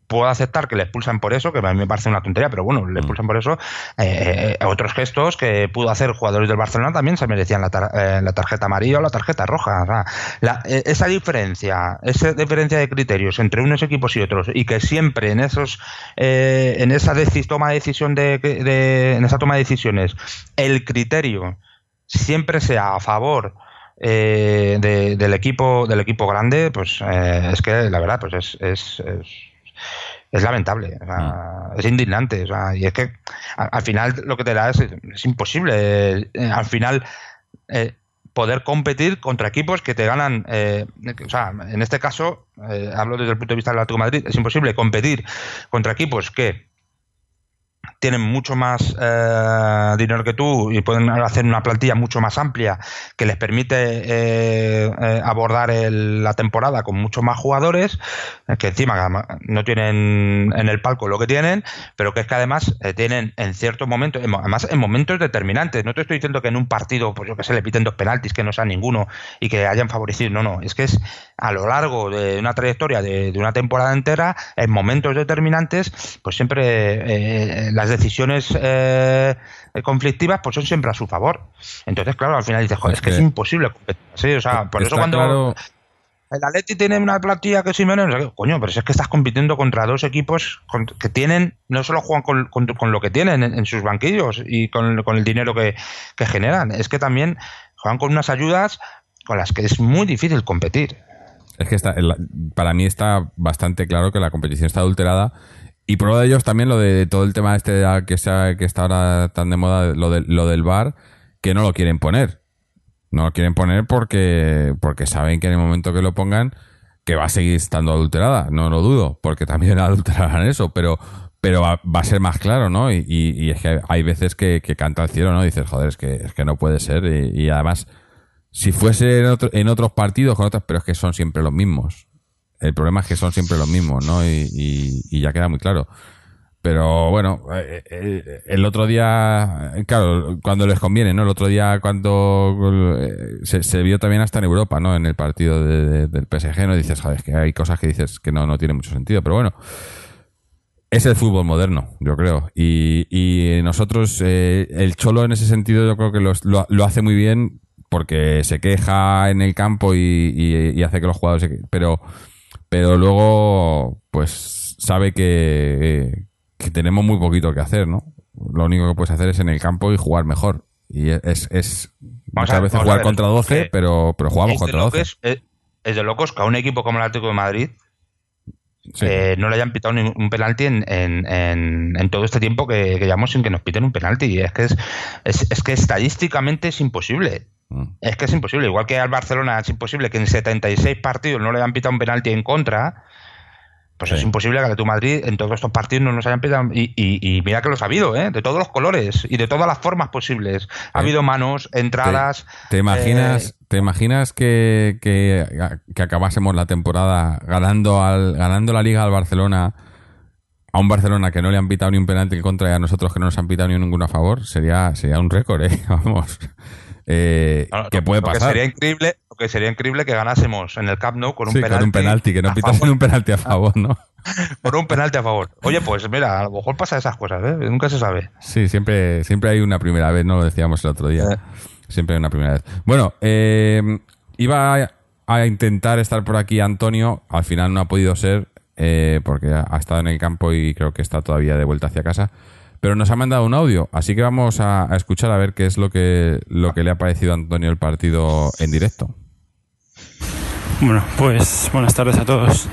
puedo aceptar que le expulsan por eso, que a mí me parece una tontería, pero bueno, le mm. expulsan por eso. Eh, eh, otros gestos que pudo hacer jugadores del Barcelona también se merecían la, eh, la tarjeta amarilla o la tarjeta roja. esa diferencia, esa diferencia de criterios entre unos equipos y otros, y que siempre en esos, en esa toma de decisión de, en esa toma de decisiones, el criterio siempre sea a favor del equipo del equipo grande, pues es que la verdad, pues es es lamentable, mm. es indignante. y es que al, final lo que te da es, es imposible. Eh, al final, eh, poder competir contra equipos que te ganan. Eh, o sea, en este caso, hablo desde el punto de vista del Atlético de Madrid, es imposible competir contra equipos que tienen mucho más eh, dinero que tú y pueden hacer una plantilla mucho más amplia que les permite eh, eh, abordar la temporada con muchos más jugadores, que encima no tienen en el palco lo que tienen, pero que es que además tienen en ciertos momentos, además en momentos determinantes, no te estoy diciendo que en un partido, pues yo que sé, le piten dos penaltis, que no sean ninguno y que hayan favorecido, no, no, es que es a lo largo de una trayectoria de, de una temporada entera, en momentos determinantes, pues siempre las decisiones eh, conflictivas pues son siempre a su favor. Entonces, claro, al final dices, joder, es que, es imposible competir. o sea, por eso cuando el Atleti tiene una plantilla que es menos, coño, pero es que estás compitiendo contra dos equipos que tienen, no solo juegan con, lo que tienen en, sus banquillos y con, el dinero que, generan, es que también juegan con unas ayudas con las que es muy difícil competir. Es que está, para mí está bastante claro que la competición está adulterada y prueba de ellos también lo de todo el tema este que, sea, que está ahora tan de moda, lo, de, lo del bar, que no lo quieren poner. No lo quieren poner porque, porque saben que en el momento que lo pongan, que va a seguir estando adulterada. No lo dudo, porque también [LAUGHS] adulterarán eso, pero, pero va, a ser más claro, ¿no? Y, y, es que hay veces que, que, canta el cielo, ¿no? dices, joder, es que, es que no puede ser. Y, además, si fuese en, en otros partidos, con otros, pero es que son siempre los mismos. El problema es que son siempre los mismos, ¿no? Y, ya queda muy claro. Pero bueno, eh, eh, el otro día, claro, cuando les conviene, ¿no? El otro día cuando eh, se, vio también hasta en Europa, ¿no? En el partido del PSG, ¿no? Dices, joder, que hay cosas que dices que no, no tiene mucho sentido, pero bueno. Es el fútbol moderno, yo creo. Y, y nosotros, el Cholo en ese sentido, yo creo que lo, lo, hace muy bien porque se queja en el campo y, y hace que los jugadores se... Pero pero luego pues sabe que, tenemos muy poquito que hacer, ¿no? Lo único que puedes hacer es en el campo y jugar mejor. Y es, es muchas veces jugar contra 12, pero, pero jugamos contra 12. Es, es, de locos que a un equipo como el Atlético de Madrid eh, no le hayan pitado un penalti en, en, en, todo este tiempo que, que, llevamos sin que nos piten un penalti. Y es que es, es que estadísticamente es imposible. Mm. Es que es imposible. Igual que al Barcelona es imposible que en 76 partidos no le hayan pitado un penalti en contra. Pues es imposible que a tu Madrid en todos estos partidos no nos hayan pitado. Y, mira que los ha habido, ¿eh? de todos los colores y de todas las formas posibles. Ha habido manos, entradas. ¿Te, imaginas, eh, ¿te imaginas que, que, acabásemos la temporada ganando, al, ganando la liga al Barcelona? A un Barcelona que no le han pitado ni un penalti en contra y a nosotros que no nos han pitado ni ninguno a favor, sería, sería un récord, ¿eh? [LAUGHS] Vamos. Eh, que puede pasar. sería increíble, que sería increíble que ganásemos en el Camp Nou con un penalti. Con un penalti, que no pitasen un penalti a favor, ¿no? [LAUGHS] por un penalti a favor. Oye, pues mira, a lo mejor pasa esas cosas, ¿eh? Nunca se sabe. Sí, siempre, siempre hay una primera vez, ¿no? Lo decíamos el otro día. Eh. Siempre hay una primera vez. Bueno, eh, iba a, intentar estar por aquí Antonio, al final no ha podido ser, eh, porque ha estado en el campo y creo que está todavía de vuelta hacia casa pero nos ha mandado un audio, así que vamos a, escuchar a ver qué es lo que, lo que le ha parecido a Antonio el partido en directo. Bueno, pues buenas tardes a todos.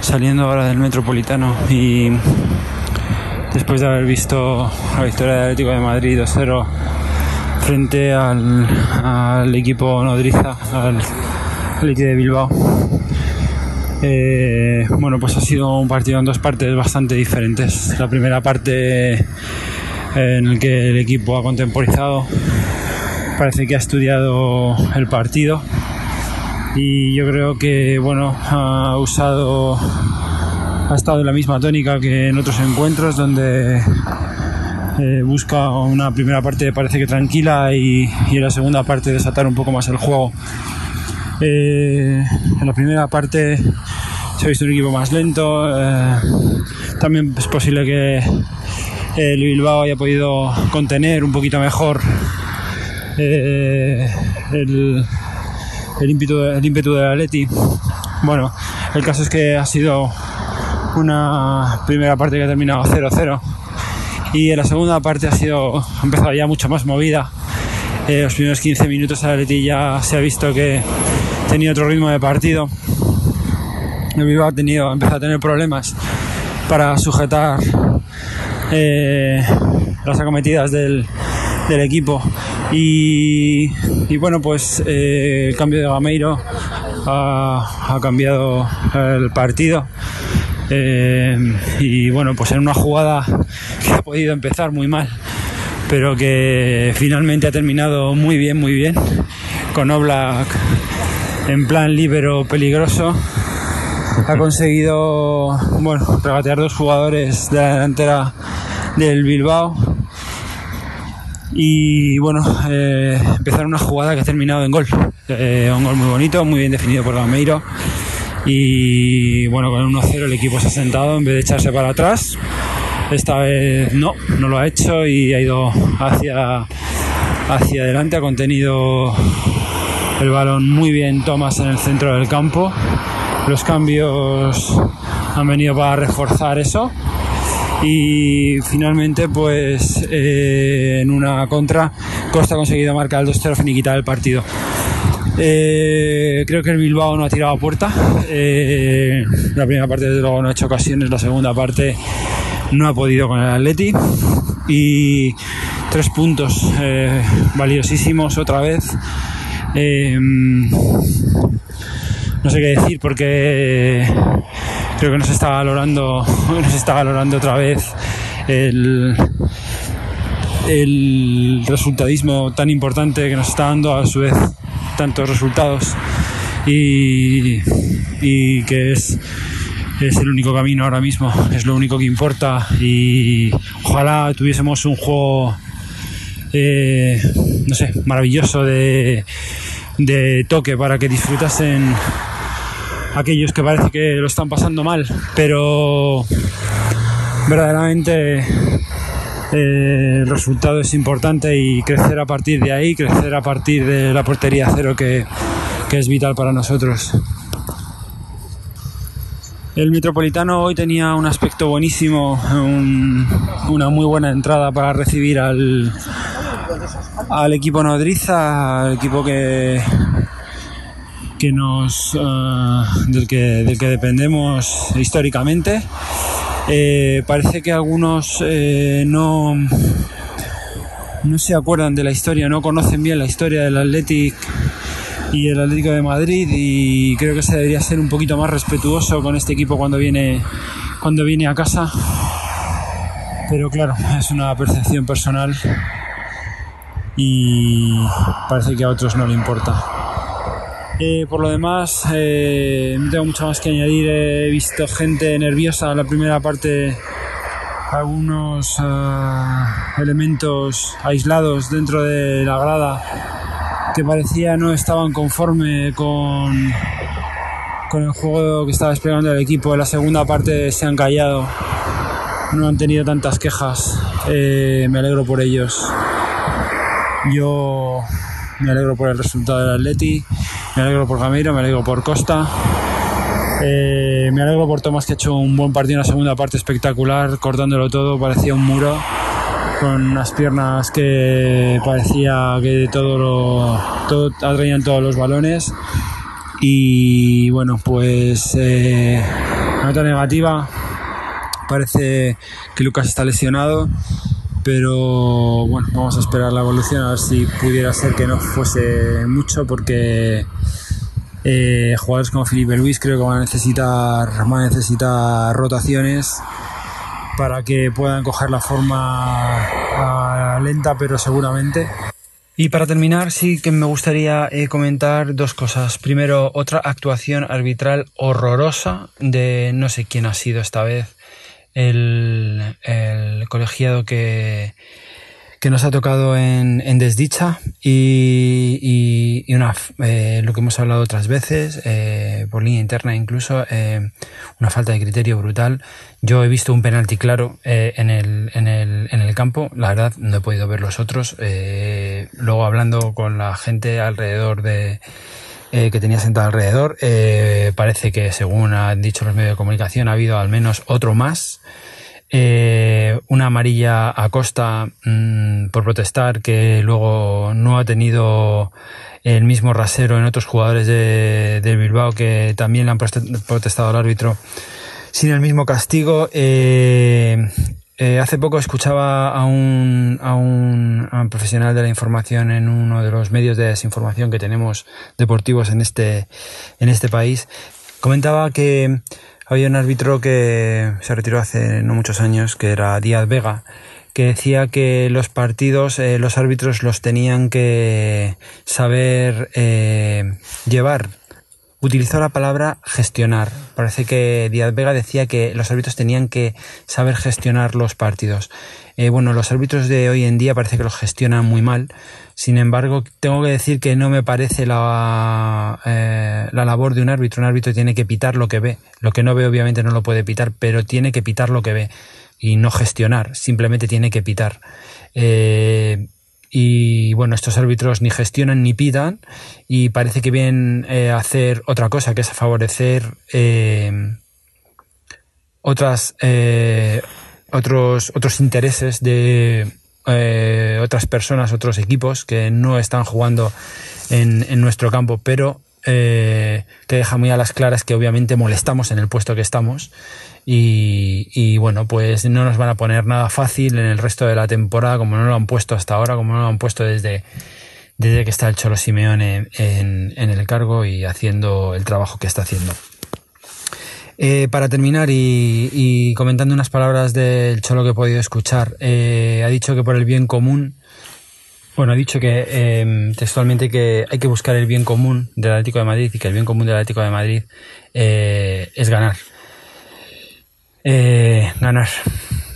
saliendo ahora del Metropolitano y después de haber visto la victoria del Atlético de Madrid 2-0 frente al, equipo nodriza, al Atlético de Bilbao. Eh, bueno, pues ha sido un partido en dos partes bastante diferentes. La primera parte eh, en el que el equipo ha contemporizado, parece que ha estudiado el partido y yo creo que bueno ha usado ha estado en la misma tónica que en otros encuentros donde eh, busca una primera parte parece que tranquila y, en la segunda parte desatar un poco más el juego en la primera parte se ha visto un equipo más lento eh, también es posible que el Bilbao haya podido contener un poquito mejor el el ímpetu, el ímpetu de Atleti. Bueno, el caso es que ha sido una primera parte que ha terminado 0-0 y en la segunda parte ha sido ha empezado ya mucho más movida. Los primeros 15 minutos el Atleti ya se ha visto que tenía otro ritmo de partido. El ha empezado a tener problemas para sujetar eh, las acometidas del, del equipo y, bueno, pues eh, el cambio de Gameiro ha, cambiado el partido. Eh, y bueno, pues en una jugada que ha podido empezar muy mal, pero que finalmente ha terminado muy bien, muy bien, con Oblak en plan libero peligroso. [LAUGHS] Ha conseguido, bueno, regatear dos jugadores de la delantera del Bilbao y bueno, eh, empezar una jugada que ha terminado en gol. Eh, un gol muy bonito, muy bien definido por Gameiro. Y bueno, con el 1-0 el equipo se ha sentado en vez de echarse para atrás. Esta vez no, no lo ha hecho y ha ido hacia, hacia adelante, ha contenido el balón muy bien Thomas en el centro del campo. Los cambios han venido para reforzar eso. Y finalmente pues eh, en una contra Costa ha conseguido marcar el 2-0 finiquitar el partido. Eh, creo que el Bilbao no ha tirado a puerta. Eh, la primera parte desde luego no ha hecho ocasiones. La segunda parte no ha podido con el Atleti. Y tres puntos valiosísimos otra vez no sé qué decir porque creo que nos está valorando, [LAUGHS] nos está valorando otra vez el, el resultadismo tan importante que nos está dando a su vez tantos resultados. Y, y que es, es el único camino ahora mismo, es lo único que importa. Y ojalá tuviésemos un juego eh, no sé, maravilloso de, de toque para que disfrutasen aquellos que parece que lo están pasando mal, pero verdaderamente eh, el resultado es importante y crecer a partir de ahí, crecer a partir de la portería cero que, es vital para nosotros. El Metropolitano hoy tenía un aspecto buenísimo, una muy buena entrada para recibir al, al equipo nodriza, al equipo que, que nos eh, del, que, del que dependemos históricamente. Eh, parece que algunos eh, no, no se acuerdan de la historia, no conocen bien la historia del Athletic y el Atlético de Madrid y creo que se debería ser un poquito más respetuoso con este equipo cuando viene cuando viene a casa. Pero claro, es una percepción personal y parece que a otros no le importa. Eh, por lo demás, eh, no tengo mucho más que añadir. He visto gente nerviosa en la primera parte, algunos eh, elementos aislados dentro de la grada que parecía no estaban conforme con, con el juego que estaba desplegando el equipo. En la segunda parte se han callado, no han tenido tantas quejas. me alegro por ellos. Yo me alegro por el resultado del Atleti, me alegro por Gameiro, me alegro por Costa. Eh, me alegro por Tomás que ha hecho un buen partido en la segunda parte espectacular, cortándolo todo, parecía un muro, con unas piernas que parecía que todo lo todo, atraían todos los balones. Y bueno, pues eh, nota negativa. Parece que Lucas está lesionado, pero bueno, vamos a esperar la evolución a ver si pudiera ser que no fuese mucho porque eh, jugadores como Felipe Luis creo que van a necesitar van a necesitar rotaciones para que puedan coger la forma ah, lenta pero seguramente y para terminar, sí que me gustaría eh, comentar dos cosas. Primero, otra actuación arbitral horrorosa de no sé quién ha sido esta vez el, colegiado que, que nos ha tocado en, en desdicha y, y, una, eh, lo que hemos hablado otras veces, eh, por línea interna incluso, eh, una falta de criterio brutal. Yo he visto un penalti claro eh, en, el, en, el, en el campo, la verdad no he podido ver los otros. Luego hablando con la gente alrededor de... Eh, que tenía sentado alrededor, parece que según han dicho los medios de comunicación ha habido al menos otro más eh, una amarilla a Costa mmm, por protestar que luego no ha tenido el mismo rasero en otros jugadores de, de Bilbao que también le han protestado al árbitro sin el mismo castigo. Eh, eh, hace poco escuchaba a un, a, un, profesional de la información en uno de los medios de desinformación que tenemos deportivos en este, en este país. Comentaba que había un árbitro que se retiró hace no muchos años, que era Díaz Vega, que decía que los partidos, eh, los árbitros los tenían que saber eh, llevar. Utilizó la palabra gestionar. Parece que Díaz Vega decía que los árbitros tenían que saber gestionar los partidos. Eh, bueno, los árbitros de hoy en día parece que los gestionan muy mal. Sin embargo, tengo que decir que no me parece la, eh, la labor de un árbitro. Un árbitro tiene que pitar lo que ve. Lo que no ve obviamente no lo puede pitar, pero tiene que pitar lo que ve y no gestionar, simplemente tiene que pitar. Eh, y bueno, estos árbitros ni gestionan ni pitan y parece que vienen eh, a hacer otra cosa, que es a favorecer eh, otras, eh, otros, otros intereses de eh, otras personas, otros equipos que no están jugando en, en nuestro campo, pero eh, que deja muy a las claras que obviamente molestamos en el puesto que estamos y, y, bueno, pues no nos van a poner nada fácil en el resto de la temporada como no lo han puesto hasta ahora, como no lo han puesto desde, desde que está el Cholo Simeone en, en el cargo y haciendo el trabajo que está haciendo. Eh, para terminar y, y, comentando unas palabras del Cholo que he podido escuchar, eh, ha dicho que por el bien común, bueno, ha dicho que eh, textualmente que hay que buscar el bien común del Atlético de Madrid y que el bien común del Atlético de Madrid eh, es ganar. Eh, ganar.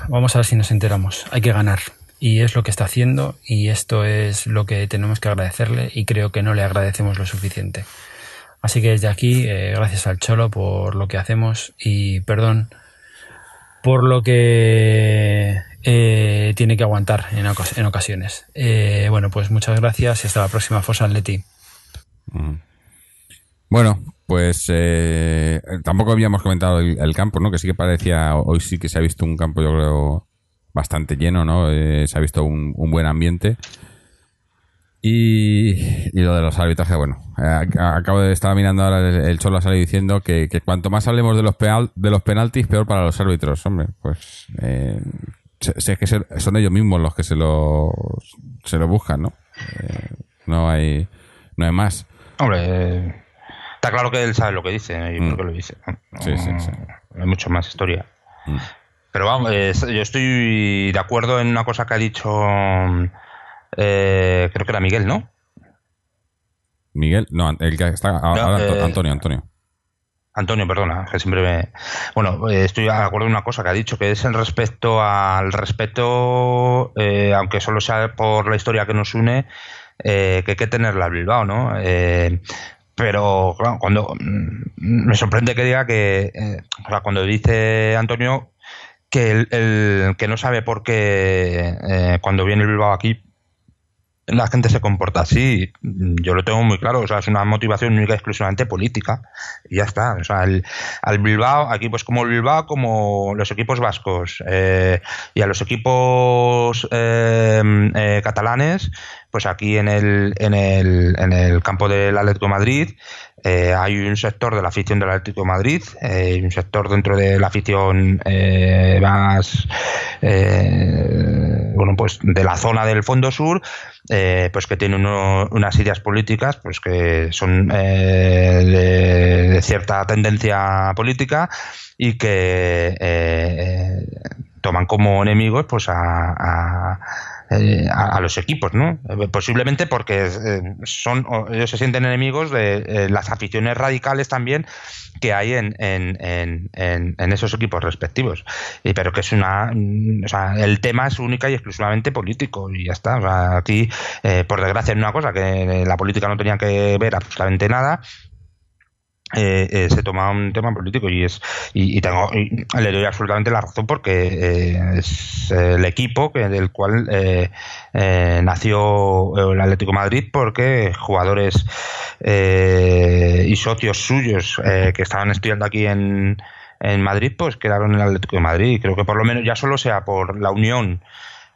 Vamos a ver si nos enteramos. Hay que ganar. Y es lo que está haciendo y esto es lo que tenemos que agradecerle y creo que no le agradecemos lo suficiente. Así que desde aquí, eh, gracias al Cholo por lo que hacemos y perdón por lo que eh, tiene que aguantar en, ocas en ocasiones. Eh, bueno, pues muchas gracias y hasta la próxima Fosa Atleti. Mm. Bueno, pues eh, tampoco habíamos comentado el, campo, ¿no? Que sí que parecía, hoy sí que se ha visto un campo, yo creo, bastante lleno, ¿no? Eh, se ha visto un buen ambiente. Y, y, lo de los arbitrajes, bueno, eh, acabo de estar mirando ahora el, el Cholo ha salido diciendo que, que, cuanto más hablemos de los, penal, de los penaltis, peor para los árbitros. Hombre, pues eh, sé que son ellos mismos los que se lo, se lo buscan, ¿no? Eh, no hay no hay más. Hombre, está claro que él sabe lo que dice y mm. por qué lo dice. Sí, sí, sí. Hay mucho más historia. Mm. Pero vamos, yo estoy de acuerdo en una cosa que ha dicho eh, creo que era Miguel, ¿no? Miguel, no, el que está ahora, eh, Antonio, Antonio. Antonio, perdona, que siempre me. Bueno, eh, estoy de acuerdo en una cosa que ha dicho, que es en respecto al respeto, eh, aunque solo sea por la historia que nos une, eh, que hay que tenerla al Bilbao, ¿no? Eh, pero claro, cuando mm, me sorprende que diga que, o sea, cuando dice Antonio que el, el, que no sabe por qué cuando viene el Bilbao aquí la gente se comporta así. Yo lo tengo muy claro. O sea, es una motivación única y exclusivamente política. Y ya está. O sea, el, al Bilbao, equipos como el Bilbao, como los equipos vascos eh, y a los equipos eh, eh, catalanes, pues aquí en el, en el, en el campo del Atlético Madrid eh, hay un sector de la afición del Atlético Madrid eh, un sector dentro de la afición más bueno pues de la zona del Fondo Sur pues que tiene unas ideas políticas pues que son de, cierta tendencia política y que toman como enemigos pues a eh, a, los equipos, ¿no? Eh, posiblemente porque eh, son ellos se sienten enemigos de las aficiones radicales también que hay en, en, en, esos equipos respectivos. Y, pero que es una. Mm, o sea, el tema es única y exclusivamente político y ya está. O sea, aquí, por desgracia, es una cosa que la política no tenía que ver absolutamente nada eh, eh, se toma un tema político y es y, tengo le doy absolutamente la razón porque eh, es el equipo que del cual nació el Atlético Madrid porque jugadores y socios suyos que estaban estudiando aquí en, en Madrid pues quedaron en el Atlético de Madrid. Y creo que por lo menos ya solo sea por la unión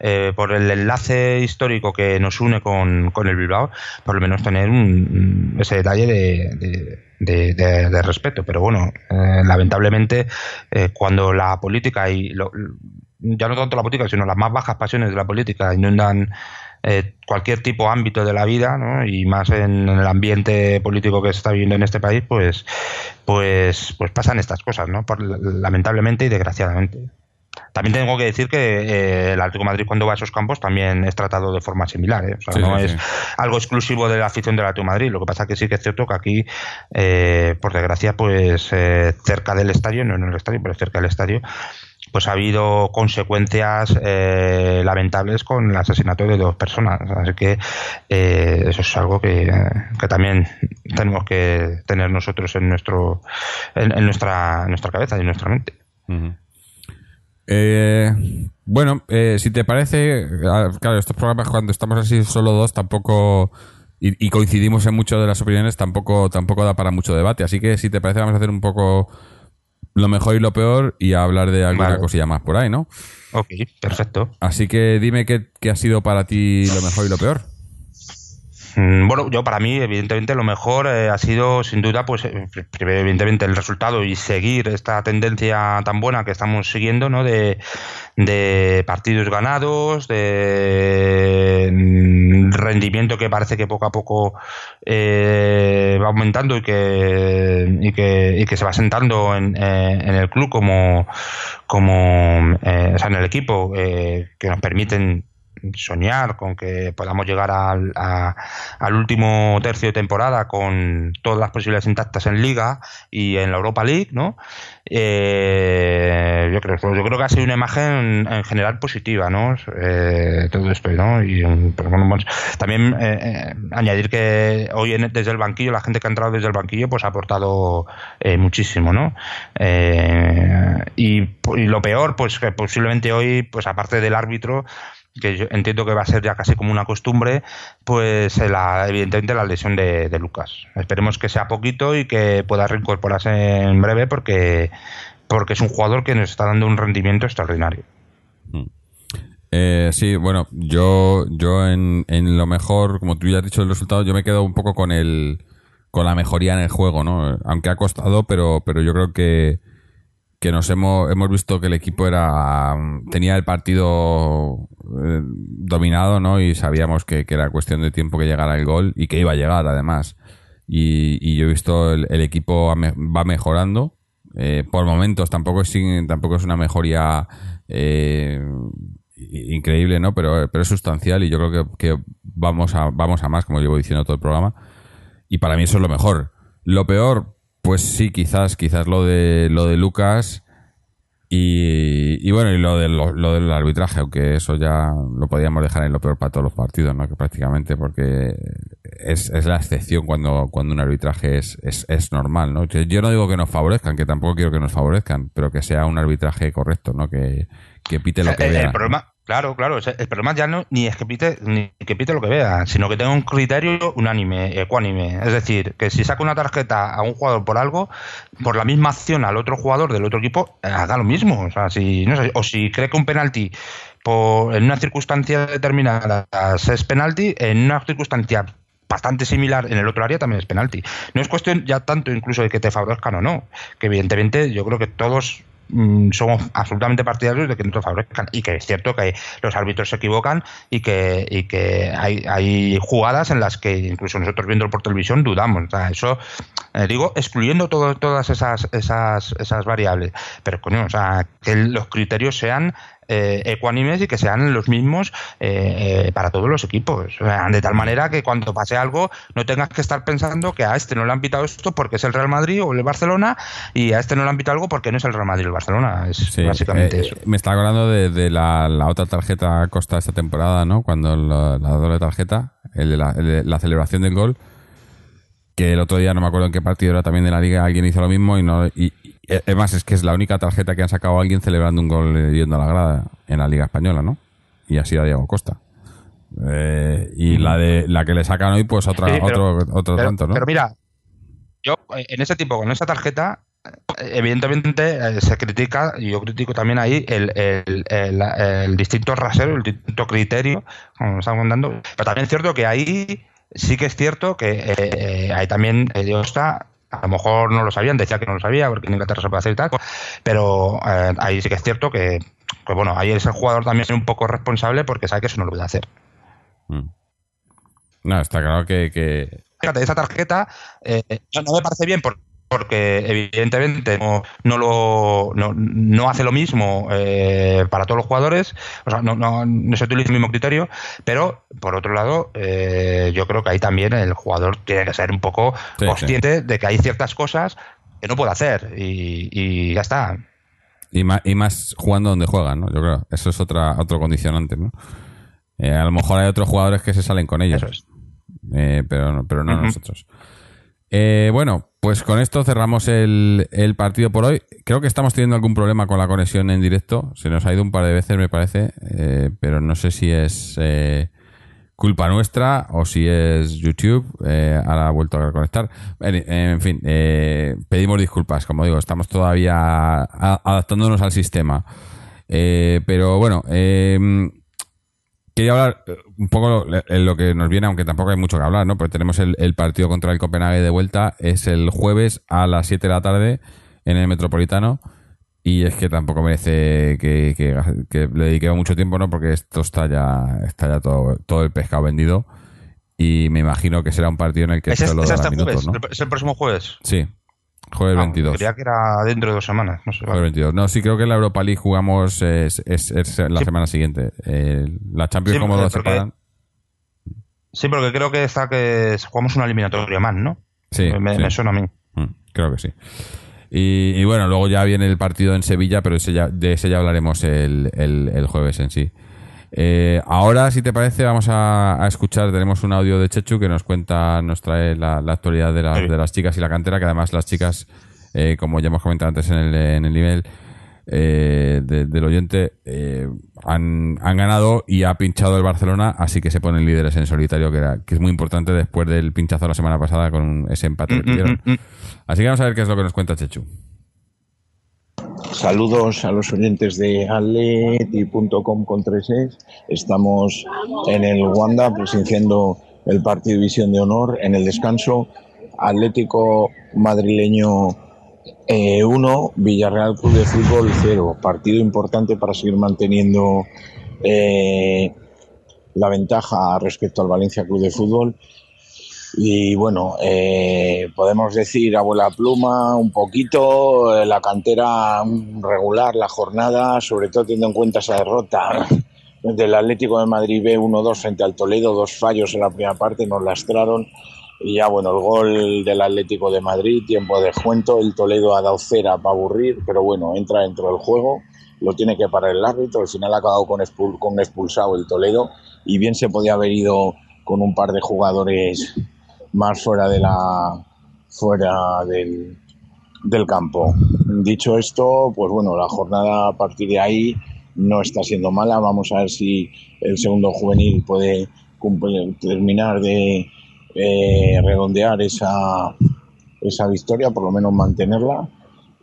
eh, por el enlace histórico que nos une con, el Bilbao, por lo menos tener un, ese detalle de, respeto. Pero bueno, eh, lamentablemente, eh, cuando la política y ya no tanto la política, sino las más bajas pasiones de la política inundan cualquier tipo de ámbito de la vida, ¿no? y más en, el ambiente político que se está viviendo en este país, pues, pues, pues pasan estas cosas, ¿no? lamentablemente y desgraciadamente. También tengo que decir que eh, el Atlético de Madrid cuando va a esos campos también es tratado de forma similar. ¿eh? O sea, no es algo exclusivo de la afición del Atlético de Madrid. Lo que pasa que sí que es cierto que aquí, eh, por desgracia, pues cerca del estadio, no en el estadio, pero cerca del estadio, pues ha habido consecuencias lamentables con el asesinato de dos personas. Así que eso es algo que, también tenemos que tener nosotros en nuestro en, nuestra nuestra cabeza y en nuestra mente. Eh, bueno, eh, si te parece, claro, estos programas cuando estamos así solo dos tampoco y, coincidimos en mucho de las opiniones tampoco tampoco da para mucho debate. Así que si te parece vamos a hacer un poco lo mejor y lo peor y a hablar de alguna cosilla más por ahí, ¿no? Ok, perfecto. Así que dime qué, qué ha sido para ti lo mejor y lo peor. Mm, bueno, yo para mí, evidentemente, lo mejor eh, ha sido, sin duda, pues, eh, evidentemente, el resultado y seguir esta tendencia tan buena que estamos siguiendo, ¿no? De, partidos ganados, de mm, rendimiento que parece que poco a poco eh, va aumentando y que, y que, se va sentando en, en el club como, como o sea, en el equipo, que nos permiten soñar con que podamos llegar al, al último tercio de temporada con todas las posibilidades intactas en Liga y en la Europa League, ¿no? Eh, yo creo yo creo que ha sido una imagen en general positiva, ¿no? Eh, todo esto, ¿no? Y también eh, añadir que hoy desde el banquillo la gente que ha entrado desde el banquillo pues ha aportado muchísimo, ¿no? Y, y, lo peor, pues que posiblemente hoy, pues aparte del árbitro que yo entiendo que va a ser ya casi como una costumbre, pues la, evidentemente la lesión de, Lucas. Esperemos que sea poquito y que pueda reincorporarse en breve porque, porque es un jugador que nos está dando un rendimiento extraordinario. Mm. Eh, sí, bueno, yo, yo en, en, lo mejor, como tú ya has dicho el resultado, yo me quedo un poco con el con la mejoría en el juego, ¿no? Aunque ha costado, pero, pero yo creo que, que nos hemos, hemos visto que el equipo era tenía el partido eh, dominado, ¿no? Y sabíamos que, era cuestión de tiempo que llegara el gol y que iba a llegar, además. Y, yo he visto el, equipo va mejorando. Eh, por momentos tampoco es, tampoco es una mejoría eh, increíble, ¿no? Pero, pero es sustancial y yo creo que, que, vamos, a, vamos a más, como llevo diciendo todo el programa. Y para mí eso es lo mejor. Lo peor, pues sí, quizás, quizás lo de lo de Lucas y, bueno, y lo, de, lo, del arbitraje, aunque eso ya lo podíamos dejar en lo peor para todos los partidos, ¿no? Que prácticamente, porque es, es la excepción cuando, cuando un arbitraje es, es, es, normal, ¿no? Yo no digo que nos favorezcan, que tampoco quiero que nos favorezcan, pero que sea un arbitraje correcto, ¿no? Que, que pite lo que el, vea. El problema, Claro, claro. El problema ya no ni es que pite, ni que pite lo que vea, sino que tenga un criterio unánime, ecuánime. Es decir, que si saca una tarjeta a un jugador por algo, por la misma acción al otro jugador del otro equipo, haga lo mismo. O sea, si no sé, o si cree que un penalti por, en una circunstancia determinada es penalti, en una circunstancia bastante similar en el otro área también es penalti. No es cuestión ya tanto incluso de que te favorezcan o no, que evidentemente yo creo que todos somos absolutamente partidarios de que no te favorezcan y que es cierto que los árbitros se equivocan y que, y que hay, hay jugadas en las que incluso nosotros viendo por televisión dudamos. eso eh, digo, excluyendo todo, todas esas, esas, esas variables. Pero coño, o sea, que los criterios sean eh, ecuánimes y que sean los mismos eh, eh, para todos los equipos. de tal manera que cuando pase algo no tengas que estar pensando que a este no le han pitado esto porque es el Real Madrid o el Barcelona y a este no le han pitado algo porque no es el Real Madrid o el Barcelona. Es básicamente eso. Me está acordando de, la, otra tarjeta Costa esta temporada, ¿no? Cuando la, doble tarjeta, el de, la, celebración del gol que el otro día no me acuerdo en qué partido era también de la liga alguien hizo lo mismo y no y, Además, es que es la única tarjeta que han sacado alguien celebrando un gol yendo a la grada en la Liga Española, ¿no? Y así a Diego Costa. Eh, y la de la que le sacan hoy, pues otra, otro, otro tanto, ¿no? Pero mira, yo en ese tipo, con esa tarjeta, evidentemente eh, se critica, y yo critico también ahí el, el, el, distinto rasero, el distinto criterio, como estamos contando. Pero también es cierto que ahí sí que es cierto que eh, ahí también Diego está a lo mejor no lo sabían, decía que no lo sabía, porque en Inglaterra se puede hacer y tal, pero eh, ahí sí que es cierto que, bueno, ahí es el jugador también un poco responsable porque sabe que eso no lo puede hacer. Mm. No, está claro que... Fíjate, esa tarjeta eh, no me parece bien porque porque evidentemente no, no lo, no, hace lo mismo eh, para todos los jugadores, o sea, no, no, se utiliza el mismo criterio, pero por otro lado, eh, yo creo que ahí también el jugador tiene que ser un poco consciente de que hay ciertas cosas que no puede hacer y, ya está. Y más, y más jugando donde juegan, ¿no? Yo creo, eso es otra, otro condicionante, ¿no? Eh, a lo mejor hay otros jugadores que se salen con ellos. pero, pero no nosotros. Eh, bueno, pues con esto cerramos el, partido por hoy. Creo que estamos teniendo algún problema con la conexión en directo. Se nos ha ido un par de veces, me parece, eh, pero no sé si es eh, culpa nuestra o si es YouTube. ahora ha vuelto a conectar. En, fin, pedimos disculpas. Como digo, estamos todavía adaptándonos al sistema. pero bueno, Quería hablar eh, un poco en lo que nos viene, aunque tampoco hay mucho que hablar, ¿no? Porque tenemos el, partido contra el Copenhague de vuelta, es el jueves a las 7 de la tarde en el Metropolitano. Y es que tampoco merece que, le dediquemos mucho tiempo, ¿no? Porque esto está ya, está ya todo, todo el pescado vendido. Y me imagino que será un partido en el que solo minutos, ¿no? ¿Es el próximo jueves? Sí. Jueves 22. Creía que era dentro de dos semanas. No sé, Jueves 22. No, sí, creo que en la Europa League jugamos es, la semana siguiente. Eh, la Champions, como lo separan. Sí, porque creo que está que jugamos una eliminatoria más, ¿no? Sí. Me, suena a mí. Mm, creo que sí. Y, bueno, luego ya viene el partido en Sevilla, pero ese ya, de ese ya hablaremos el, el jueves en sí. Eh, ahora, si te parece, vamos a, escuchar. Tenemos un audio de Chechu que nos cuenta, nos trae la, actualidad de, de, las chicas y la cantera. Que además, las chicas, eh, como ya hemos comentado antes en el, en el email eh, del oyente, han, ganado y ha pinchado el Barcelona. Así que se ponen líderes en solitario, que, era, que es muy importante después del pinchazo la semana pasada con ese empate que mm, mm, mm, Así que vamos a ver qué es lo que nos cuenta Chechu. Saludos a los oyentes de atleti.com con 3 Estamos en el Wanda presenciando el partido de Visión de Honor en el descanso. Atlético madrileño 1, eh, Villarreal Club de Fútbol 0. Partido importante para seguir manteniendo eh, la ventaja respecto al Valencia Club de Fútbol y bueno, eh, podemos decir abuela pluma un poquito, eh, la cantera regular, la jornada, sobre todo teniendo en cuenta esa derrota del Atlético de Madrid B 1-2 frente al Toledo, dos fallos en la primera parte, nos lastraron. Y ya bueno, el gol del Atlético de Madrid, tiempo de cuento, el Toledo ha dado cera para aburrir, pero bueno, entra dentro del juego, lo tiene que parar el árbitro, al final ha acabado con, con expulsado el Toledo y bien se podía haber ido con un par de jugadores más fuera de la fuera del, campo. Dicho esto, pues bueno, la jornada a partir de ahí no está siendo mala. Vamos a ver si el segundo juvenil puede terminar de eh, redondear esa, esa victoria, por lo menos mantenerla.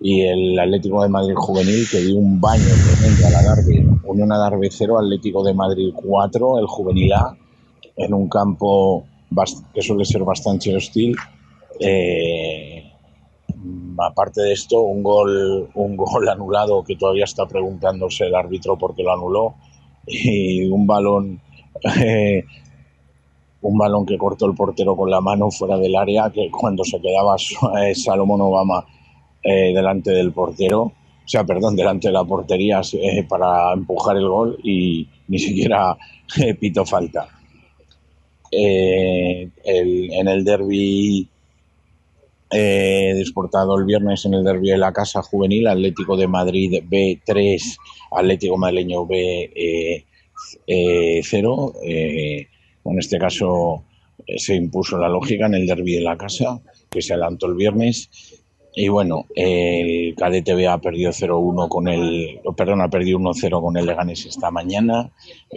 Y el Atlético de Madrid juvenil que dio un baño tremendo a la Darbe. Unión a Darbe 0, Atlético de Madrid 4, el juvenil A, en un campo que suele ser bastante hostil. Eh, aparte de esto, un gol, un gol anulado que todavía está preguntándose el árbitro por qué lo anuló y un balón eh, un balón que cortó el portero con la mano fuera del área que cuando se quedaba eh, Salomón Obama delante del portero o sea perdón delante de la portería para empujar el gol y ni siquiera pito falta en el derby eh, desportado el viernes en el derbi de la Casa Juvenil, Atlético de Madrid B3, Atlético Madrileño B0. Eh, eh, eh, en este caso se impuso la lógica en el derbi de la Casa, que se adelantó el viernes. Y bueno, el Cadete B ha perdido 0-1 con el, perdón, ha perdido 1-0 con el Leganés esta mañana,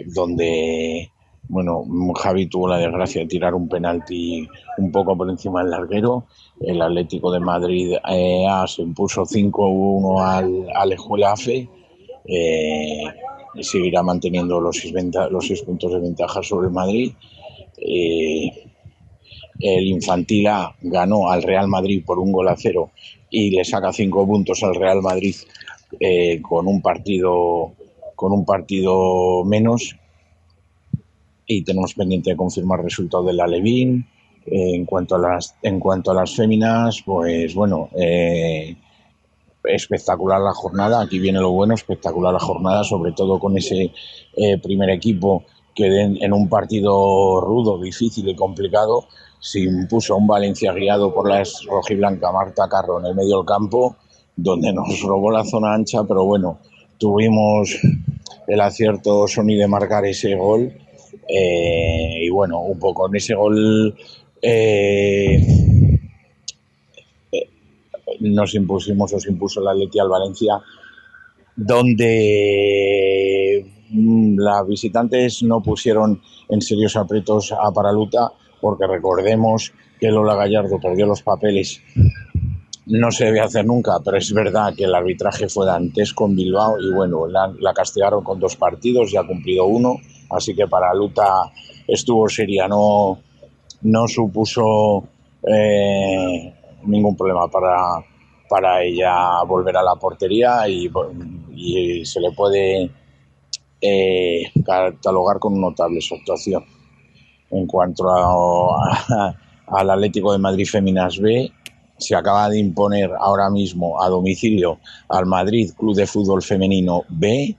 donde bueno, Javi tuvo la desgracia de tirar un penalti un poco por encima del larguero. El Atlético de Madrid eh, se impuso 5-1 al, al AFE. Eh, seguirá manteniendo los seis, puntos de ventaja sobre Madrid. Eh, el Infantil A ganó al Real Madrid por un gol a cero y le saca cinco puntos al Real Madrid con un partido con un partido menos y tenemos pendiente de confirmar el resultado de la Levin. Eh, en cuanto a las en cuanto a las féminas, pues bueno, eh, espectacular la jornada. Aquí viene lo bueno, espectacular la jornada, sobre todo con ese eh, primer equipo que en, un partido rudo, difícil y complicado se impuso un Valencia guiado por la rojiblanca Marta Carro en el medio del campo, donde nos robó la zona ancha, pero bueno, tuvimos el acierto Sony de marcar ese gol eh, y bueno, un poco en ese gol eh, eh, nos impusimos, os impuso la Atleti al Valencia, donde mm, las visitantes no pusieron en serios aprietos a Paraluta, porque recordemos que Lola Gallardo perdió los papeles. No se debe hacer nunca, pero es verdad que el arbitraje fue antes con Bilbao y bueno, la, castigaron con dos partidos, ya ha cumplido uno Así que para Luta estuvo seria, no, no supuso eh, ningún problema para, para ella volver a la portería y, se le puede eh, catalogar con notable su actuación. En cuanto al Atlético de Madrid Féminas B, se acaba de imponer ahora mismo a domicilio al Madrid Club de Fútbol Femenino B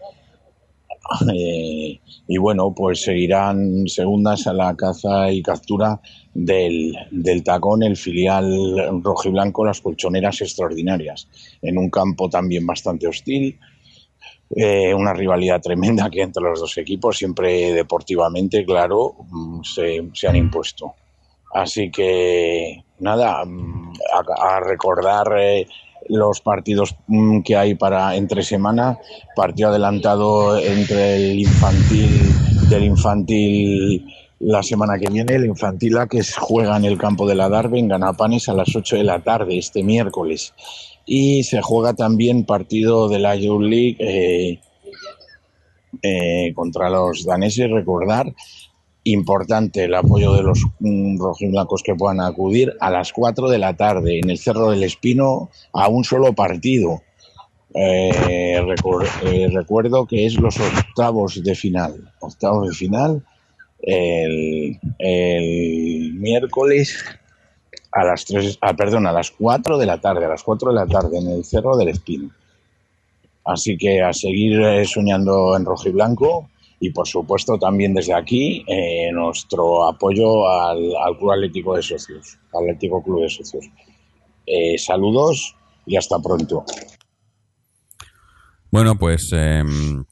eh, y bueno, pues seguirán segundas a la caza y captura del, del tacón, el filial rojiblanco, las colchoneras extraordinarias, en un campo también bastante hostil. Eh, una rivalidad tremenda que entre los dos equipos, siempre deportivamente, claro, mm, se, se han impuesto. Así que nada, mm, a, recordar eh, los partidos mm, que hay para entre semana, partido adelantado entre el infantil del infantil la semana que viene, el infantil A que juega en el campo de la Darbe en Ganapanes a las 8 de la tarde este miércoles. Y se juega también partido de la Youth League eh, eh, contra los daneses, recordar importante el apoyo de los mm, rojiblancos que puedan acudir a las 4 de la tarde en el Cerro del Espino a un solo partido. Eh, eh, recuerdo que es los octavos de final. Octavos de final el, miércoles a las 3, ah, perdón, a las 4 de la tarde, a las 4 de la tarde en el Cerro del Espino. Así que a seguir eh, soñando en rojo y blanco y por supuesto también desde aquí eh, nuestro apoyo al, Club Atlético de Socios, Atlético Club de Socios. Eh, saludos y hasta pronto. Bueno, pues em,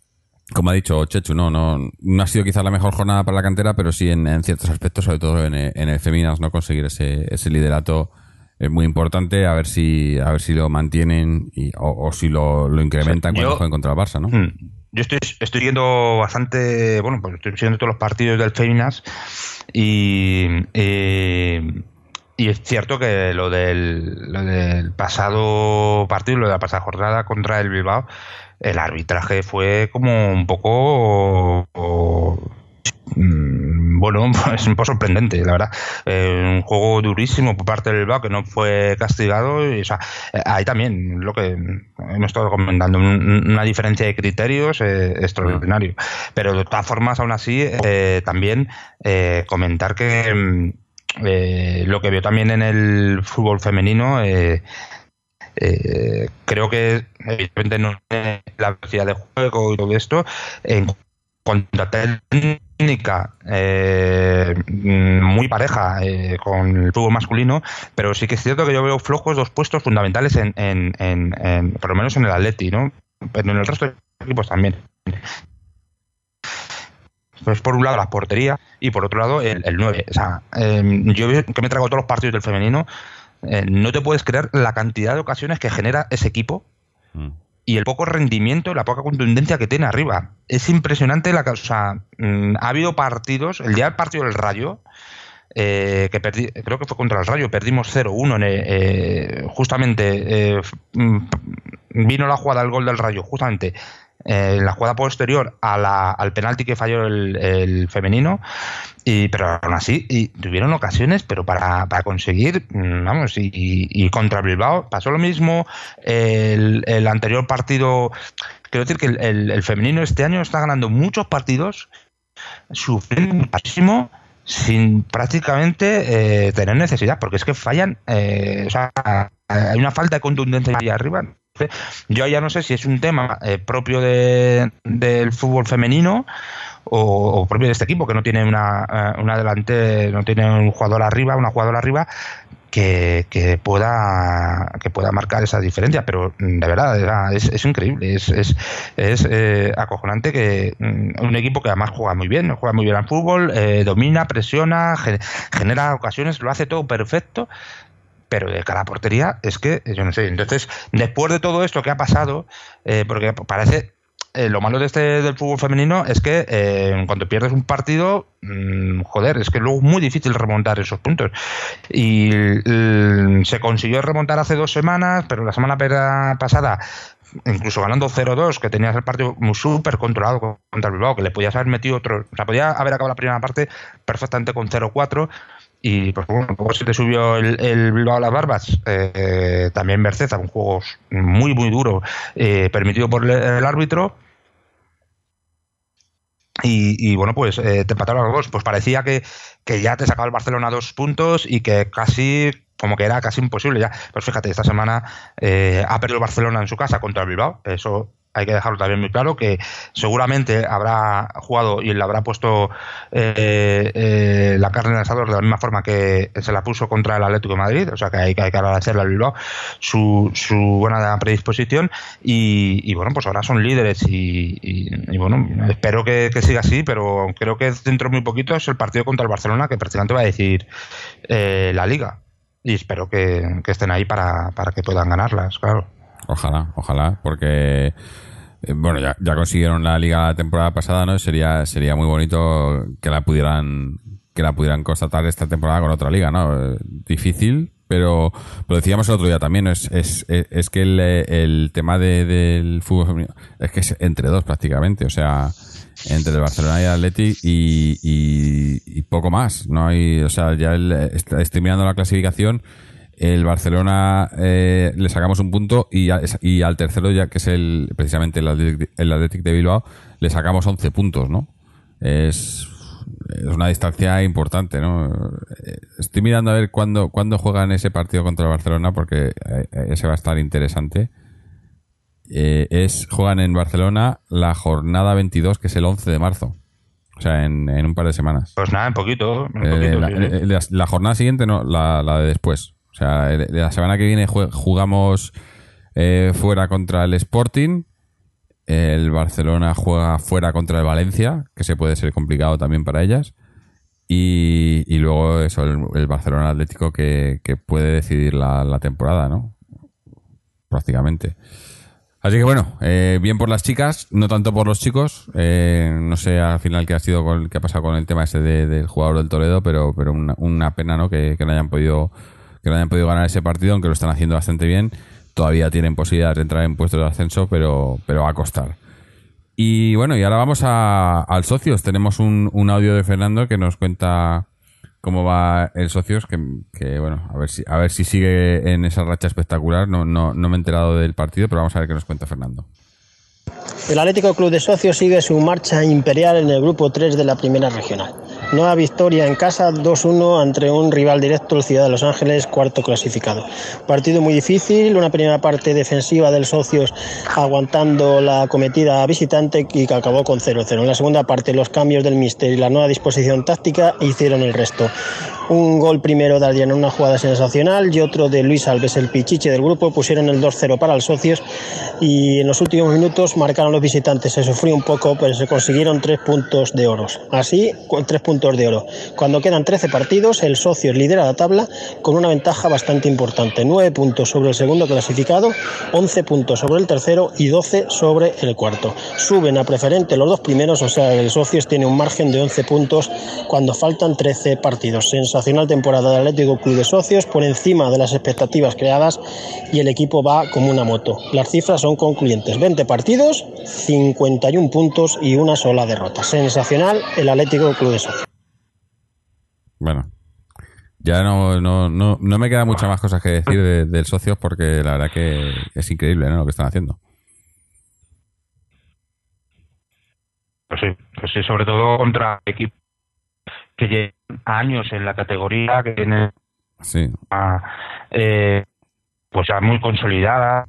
como ha dicho Chechu, no, no, no ha sido quizás la mejor jornada para la cantera, pero sí en, ciertos aspectos, sobre todo en, el Feminas, no conseguir ese, ese liderato es muy importante a ver si a ver si lo mantienen y, o, si lo, lo incrementan cuando jueguen contra el Barça, ¿no? Hmm. Yo estoy, estoy siguiendo bastante, bueno, pues estoy siguiendo todos los partidos del Feminas y, y, es cierto que lo del, lo del pasado partido, lo de la pasada jornada contra el Bilbao, el arbitraje fue como un poco bueno, [LAUGHS] es un poco sorprendente, la verdad. Eh, un juego durísimo por parte del Bilbao que no fue castigado. Y, o sea, eh, ahí también lo que hemos estado comentando, una diferencia de criterios eh, extraordinario. Pero de todas formas, aún así, también comentar que mm, lo que veo también en el fútbol femenino. creo que evidentemente no la velocidad de juego y todo esto en cuanto a técnica eh, muy pareja eh, con el fútbol masculino, pero sí que es cierto que yo veo flojos dos puestos fundamentales en, en, en, por lo menos en el Atleti, ¿no? Pero en el resto de equipos también. Pues por un lado la portería y por otro lado el, el 9. O sea, em, yo que me trago todos los partidos del femenino, eh, no te puedes creer la cantidad de ocasiones que genera ese equipo. Mm y el poco rendimiento, la poca contundencia que tiene arriba. Es impresionante la cosa. Mm, ha habido partidos, el día del partido del Rayo, eh, que perdí, creo que fue contra el Rayo, perdimos 0-1. Eh, justamente eh, mm, vino la jugada del gol del Rayo, justamente eh, en la jugada posterior al penalti que falló el, femenino, y, pero aún así y tuvieron ocasiones, pero para, conseguir, mm, vamos, y, contra Bilbao pasó lo mismo, el, anterior partido, quiero decir que el, femenino este año está ganando muchos partidos, sufriendo muchísimo sin prácticamente eh, tener necesidad, porque es que fallan, eh, o sea, hay una falta de contundencia ahí arriba yo ya no sé si es un tema eh, propio del fútbol femenino o, propio de este equipo que no tiene una, eh, una delante, no tiene un jugador arriba, una jugadora arriba que, pueda que pueda marcar esa diferencia, pero mm, de verdad es, increíble, es, es, es eh, acojonante que mm, un equipo que además juega muy bien, juega muy bien al fútbol, domina, presiona, genera ocasiones, lo hace todo perfecto, pero de cara portería es que yo no sé. Entonces, después de todo esto que ha pasado, eh, porque parece eh, lo malo de este del fútbol femenino es que eh, cuando pierdes un partido, mm, joder, es que luego es muy difícil remontar esos puntos. Y se consiguió remontar hace dos semanas, pero la semana pasada incluso ganando 0-2, que tenías el partido súper controlado contra el Bilbao, que le podías haber metido otro, o sea, podía haber acabado la primera parte perfectamente con 0-4 y pues bueno, luego se te subió el, Bilbao a las barbas. Eh, también Merceza, un juego muy, muy duro, eh, permitido por el, árbitro. Y, bueno, pues eh, te empataron los dos. Pues parecía que, ya te sacaba el Barcelona dos puntos y que casi, como que era casi imposible ya. Pues fíjate, esta semana ha perdido el Barcelona en su casa contra el Bilbao. Eso hay que dejarlo también muy claro que seguramente habrá jugado y le habrá puesto eh, eh, la carne en el asador de la misma forma que se la puso contra el Atlético de Madrid, o sea que hay, que agradecerle al Bilbao su, su buena predisposición. Y, bueno, pues ahora son líderes y, bueno, espero que, siga así, pero creo que dentro de muy poquito es el partido contra el Barcelona que prácticamente va a decir eh, la liga. Y espero que, estén ahí para, para que puedan ganarlas, claro. Ojalá, ojalá, porque eh, bueno, ya, ya, consiguieron la liga la temporada pasada, ¿no? Sería, sería muy bonito que la pudieran, que la pudieran constatar esta temporada con otra liga, ¿no? Eh, difícil, pero lo decíamos el otro día también, es, es, es que el, el tema de, del fútbol femenino es que es entre dos prácticamente, o sea, entre el Barcelona y el Atleti y, y, poco más, no hay, o sea, ya el, estoy mirando la clasificación el Barcelona eh, le sacamos un punto y, y, al tercero, ya que es el precisamente el Athletic, de Bilbao, le sacamos 11 puntos, ¿no? Es, es una distancia importante, ¿no? Eh, estoy mirando a ver cuándo, cuándo juegan ese partido contra el Barcelona porque eh, ese va a estar interesante. es Juegan en Barcelona la jornada 22, que es el 11 de marzo. O sea, en, un par de semanas. Pues nada, en poquito. la, jornada siguiente, no, la, la de después. O sea, la semana que viene jugamos eh, fuera contra el Sporting. El Barcelona juega fuera contra el Valencia, que se puede ser complicado también para ellas. Y, luego eso, el, Barcelona Atlético que, puede decidir la, temporada, ¿no? Prácticamente. Así que bueno, eh, bien por las chicas, no tanto por los chicos. Eh, no sé al final qué ha sido con, qué ha pasado con el tema ese del jugador del Toledo, pero, pero una, pena, ¿no? Que, no hayan podido que no hayan podido ganar ese partido, aunque lo están haciendo bastante bien. Todavía tienen posibilidad de entrar en puestos de ascenso, pero, pero va a costar. Y bueno, y ahora vamos a, al socios. Tenemos un, un audio de Fernando que nos cuenta cómo va el socios, que, que, bueno, a ver si a ver si sigue en esa racha espectacular. No, no, no me he enterado del partido, pero vamos a ver qué nos cuenta Fernando. El Atlético Club de Socios sigue su marcha imperial en el grupo 3 de la Primera Regional. Nueva victoria en casa 2-1 ante un rival directo, el Ciudad de Los Ángeles, cuarto clasificado. Partido muy difícil, una primera parte defensiva del Socios aguantando la cometida visitante y que acabó con 0-0. En la segunda parte los cambios del Mister y la nueva disposición táctica hicieron el resto. Un gol primero de alguien en una jugada sensacional y otro de Luis Alves, el pichiche del grupo, pusieron el 2-0 para los socios y en los últimos minutos marcaron los visitantes. Se sufrió un poco, pero se consiguieron tres puntos de oro. Así, tres puntos de oro. Cuando quedan 13 partidos, el socio lidera la tabla con una ventaja bastante importante. 9 puntos sobre el segundo clasificado, 11 puntos sobre el tercero y 12 sobre el cuarto. Suben a preferente los dos primeros, o sea, el socios tiene un margen de 11 puntos cuando faltan 13 partidos temporada del Atlético Club de Socios por encima de las expectativas creadas y el equipo va como una moto. Las cifras son concluyentes. 20 partidos, 51 puntos y una sola derrota. Sensacional el Atlético Club de Socios. Bueno, ya no, no, no, no me queda muchas más cosas que decir del Socios porque la verdad que es increíble lo que están haciendo. Pues sí, pues sí, sobre todo contra equipos que años en la categoría, que tienen sí. eh, pues ya muy consolidada,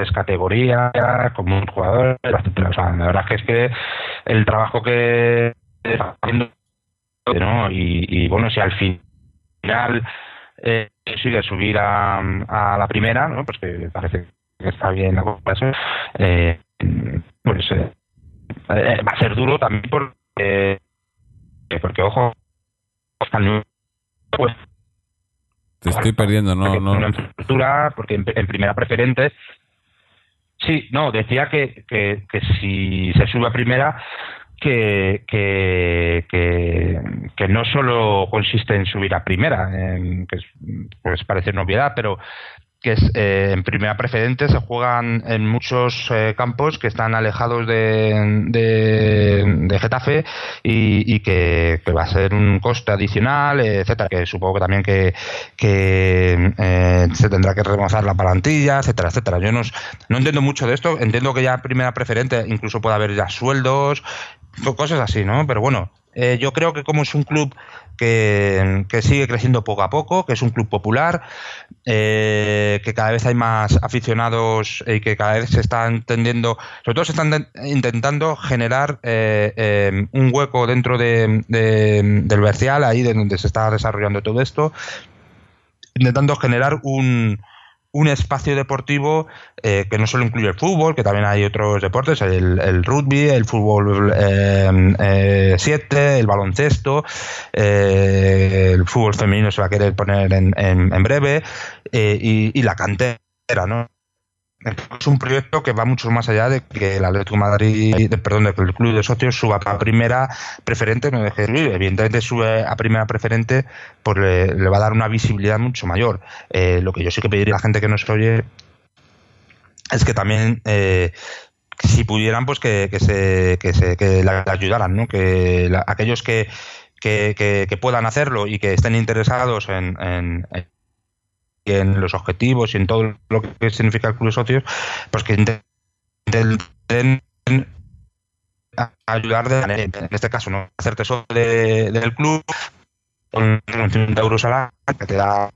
es categoría, como un jugador, O sea, la verdad es que el trabajo que está haciendo, ¿no? y, bueno, si al final eh, sigue subir a, a la primera, ¿no? pues que parece que está bien la cosa, eh, pues eh, eh, va a ser duro también porque, porque ojo, pues te estoy perdiendo, no, no. Una porque en, primera preferente. Sí, no, decía que, que, que si se sube a primera, que, que, que, no solo consiste en subir a primera, que pues parece novedad, pero que es eh, en primera preferente se juegan en muchos eh, campos que están alejados de, de, Getafe y, que, va a ser un coste adicional, etcétera, que supongo que también que, que eh, se tendrá que remozar la plantilla, etcétera, etcétera. Yo no, no entiendo mucho de esto, entiendo que ya en primera preferente incluso puede haber ya sueldos, cosas así, ¿no? Pero bueno, yo creo que como es un club que, sigue creciendo poco a poco, que es un club popular, eh, que cada vez hay más aficionados y que cada vez se están entendiendo, sobre todo se están intentando generar eh, eh, un hueco dentro de, del Bercial, ahí de donde se está desarrollando todo esto, intentando generar un, un espacio deportivo eh, que no solo incluye el fútbol, que también hay otros deportes, el, rugby, el fútbol 7, eh, eh, el baloncesto, el fútbol femenino se va a querer poner en, en, breve, y, y, la cantera, ¿no? Es un proyecto que va mucho más allá de que el Atlético Madrid, perdón, de que el club de socios suba a primera preferente, no deje de Evidentemente sube a primera preferente, pues le, va a dar una visibilidad mucho mayor. Eh, lo que yo sí que pediría a la gente que nos oye es que también eh, si pudieran, pues que, se, que, se, que la ayudaran, ¿no? Que aquellos que, que, puedan hacerlo y que estén interesados en en los objetivos y en todo lo que significa el club de socios, pues que intenten ayudar de manera, en este caso, no hacerte solo del club con 50 euros al año que te da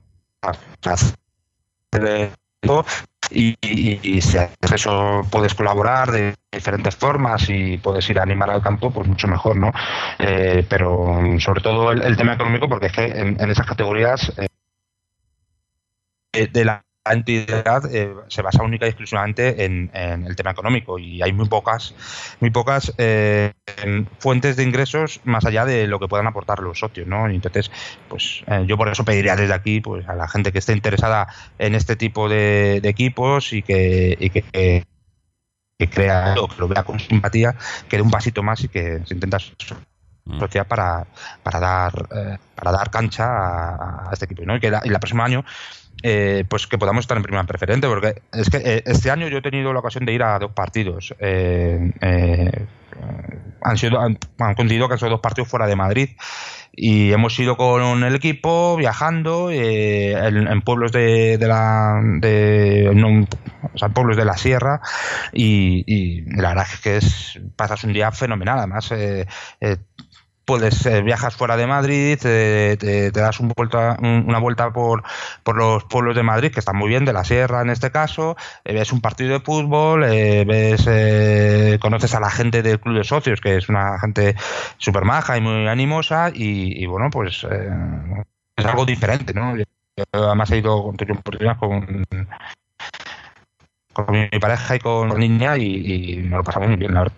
y, y, si haces eso puedes colaborar de diferentes formas y puedes ir a animar al campo, pues mucho mejor, ¿no? Eh, pero sobre todo el, tema económico, porque es que en, esas categorías eh, de la entidad eh, se basa única y exclusivamente en, el tema económico y hay muy pocas muy pocas eh, fuentes de ingresos más allá de lo que puedan aportar los socios no entonces pues eh, yo por eso pediría desde aquí pues a la gente que esté interesada en este tipo de, equipos y que, y que que crea que lo vea con simpatía, que dé un pasito más y que se intenta mm. asociar para, para dar eh, para dar cancha a, este equipo ¿no? y que la, el próximo año eh, pues que podamos estar en primera preferente porque es que eh, este año yo he tenido la ocasión de ir a dos partidos han sido han, han coincidido que han sido dos partidos fuera de Madrid y hemos ido con el equipo viajando eh, en, pueblos de, de la de, o sea, pueblos de la sierra y, la verdad es que es pasas un día fenomenal además eh, eh, eh, viajas fuera de Madrid, te, das un vuelta, una vuelta por, por los pueblos de Madrid, que están muy bien, de la sierra en este caso, eh, ves un partido de fútbol, eh, ves conoces a la gente del club de socios, que es una gente súper maja y muy animosa, y, bueno, pues es algo diferente, ¿no? Además he ido con, con, con mi pareja y con niña y, y me lo pasamos muy bien, la verdad.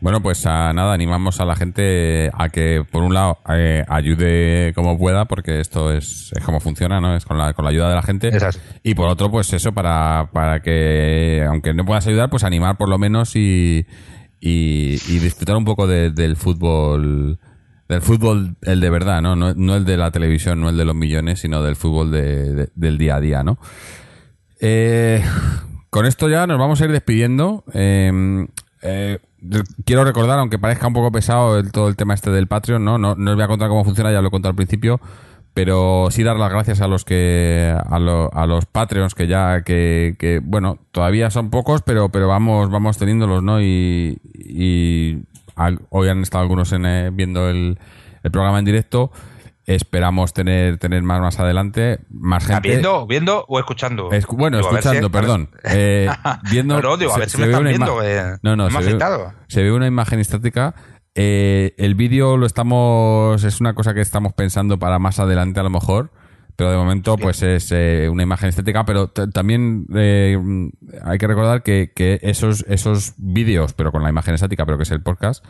Bueno, pues nada, animamos a la gente a que, por un lado, eh, ayude como pueda, porque esto es, es como funciona, ¿no? Es con la, con la ayuda de la gente. Y por otro, pues eso, para, para que, aunque no puedas ayudar, pues animar por lo menos y, y, disfrutar un poco del fútbol del fútbol el de verdad, ¿no? ¿no? el de la televisión, no el de los millones, sino del fútbol de, del día a día, ¿no? Eh, con esto ya nos vamos a ir despidiendo. Eh, eh, quiero recordar, aunque parezca un poco pesado el, todo el tema este del Patreon, ¿no? ¿no? No os voy a contar cómo funciona, ya lo he contado al principio, pero sí dar las gracias a los que a, los Patreons que ya que, bueno todavía son pocos pero pero vamos vamos teniéndolos y, hoy han estado algunos en, eh, viendo el programa en directo Esperamos tener, tener más más adelante, más gente. ¿Viendo, viendo o escuchando? bueno, escuchando, perdón. Eh, viendo, no, digo, a ver si me están viendo. Eh, no, no, se ve, se ve, una imagen estática. Eh, el vídeo lo estamos, es una cosa que estamos pensando para más adelante a lo mejor, pero de momento pues es una imagen estética, pero también hay que recordar que, que, esos, esos vídeos, pero con la imagen estática, pero que es el podcast,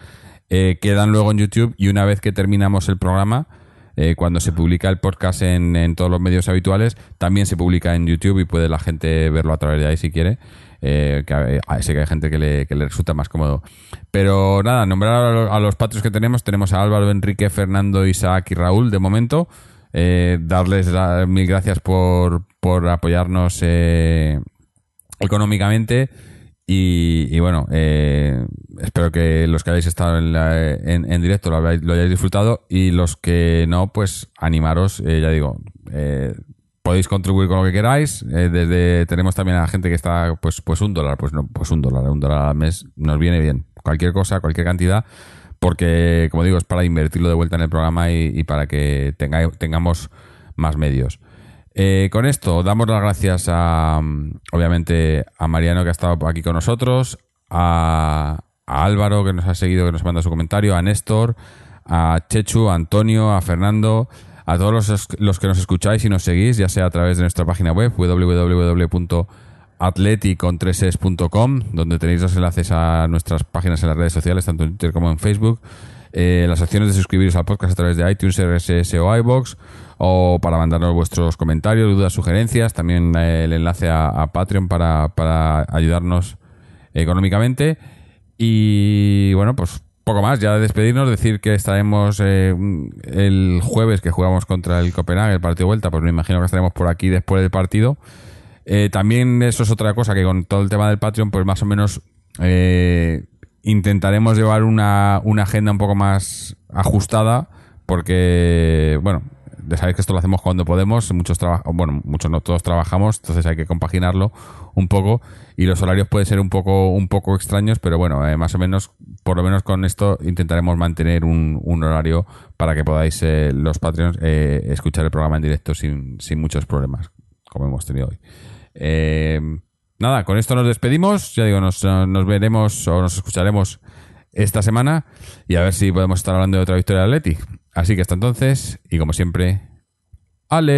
quedan luego en YouTube y una vez que terminamos el programa, eh, cuando se publica el podcast en, todos los medios habituales, también se publica en YouTube y puede la gente verlo a través de ahí si quiere. Eh, que eh, sé que hay gente que le, resulta más cómodo. Pero nada, nombrar a, los, patrios que tenemos, tenemos a Álvaro, Enrique, Fernando, Isaac y Raúl de momento. darles mil gracias por, por apoyarnos económicamente. Y, bueno, eh, espero que los que hayáis estado en, en, directo lo, hayáis disfrutado y los que no, pues animaros, eh, ya digo, eh, podéis contribuir con lo que queráis. desde tenemos también a la gente que está, pues, pues un dólar, pues no, pues un dólar, un dólar al mes nos viene bien. Cualquier cosa, cualquier cantidad, porque como digo es para invertirlo de vuelta en el programa y, para que tenga, tengamos más medios. Eh, con esto damos las gracias a, obviamente, a Mariano que ha estado aquí con nosotros, a, Álvaro que nos ha seguido, que nos manda su comentario, a Néstor, a Chechu, a Antonio, a Fernando, a todos los, los que nos escucháis y nos seguís, ya sea a través de nuestra página web www.atleticontreses.com, donde tenéis los enlaces a nuestras páginas en las redes sociales, tanto en Twitter como en Facebook. Eh, las opciones de suscribiros al podcast a través de iTunes, RSS o iBox o para mandarnos vuestros comentarios, dudas, sugerencias. También eh, el enlace a, Patreon para, para, ayudarnos económicamente. Y bueno, pues poco más. Ya de despedirnos, decir que estaremos eh, el jueves que jugamos contra el Copenhague, el partido de vuelta, pues me imagino que estaremos por aquí después del partido. Eh, también eso es otra cosa que con todo el tema del Patreon, pues más o menos intentaremos llevar una, una agenda un poco más ajustada porque, bueno, ya sabéis que esto lo hacemos cuando podemos, muchos bueno, muchos no todos trabajamos, entonces hay que compaginarlo un poco y los horarios pueden ser un poco un poco extraños, pero bueno, eh, más o menos por lo menos con esto intentaremos mantener un, horario para que podáis eh, los Patreons eh, escuchar el programa en directo sin, sin muchos problemas, como hemos tenido hoy. nada, con esto nos despedimos, ya digo, nos, nos veremos o nos escucharemos esta semana y a ver si podemos estar hablando de otra victoria de Atleti. Así que hasta entonces, y como siempre, ¡Aleti!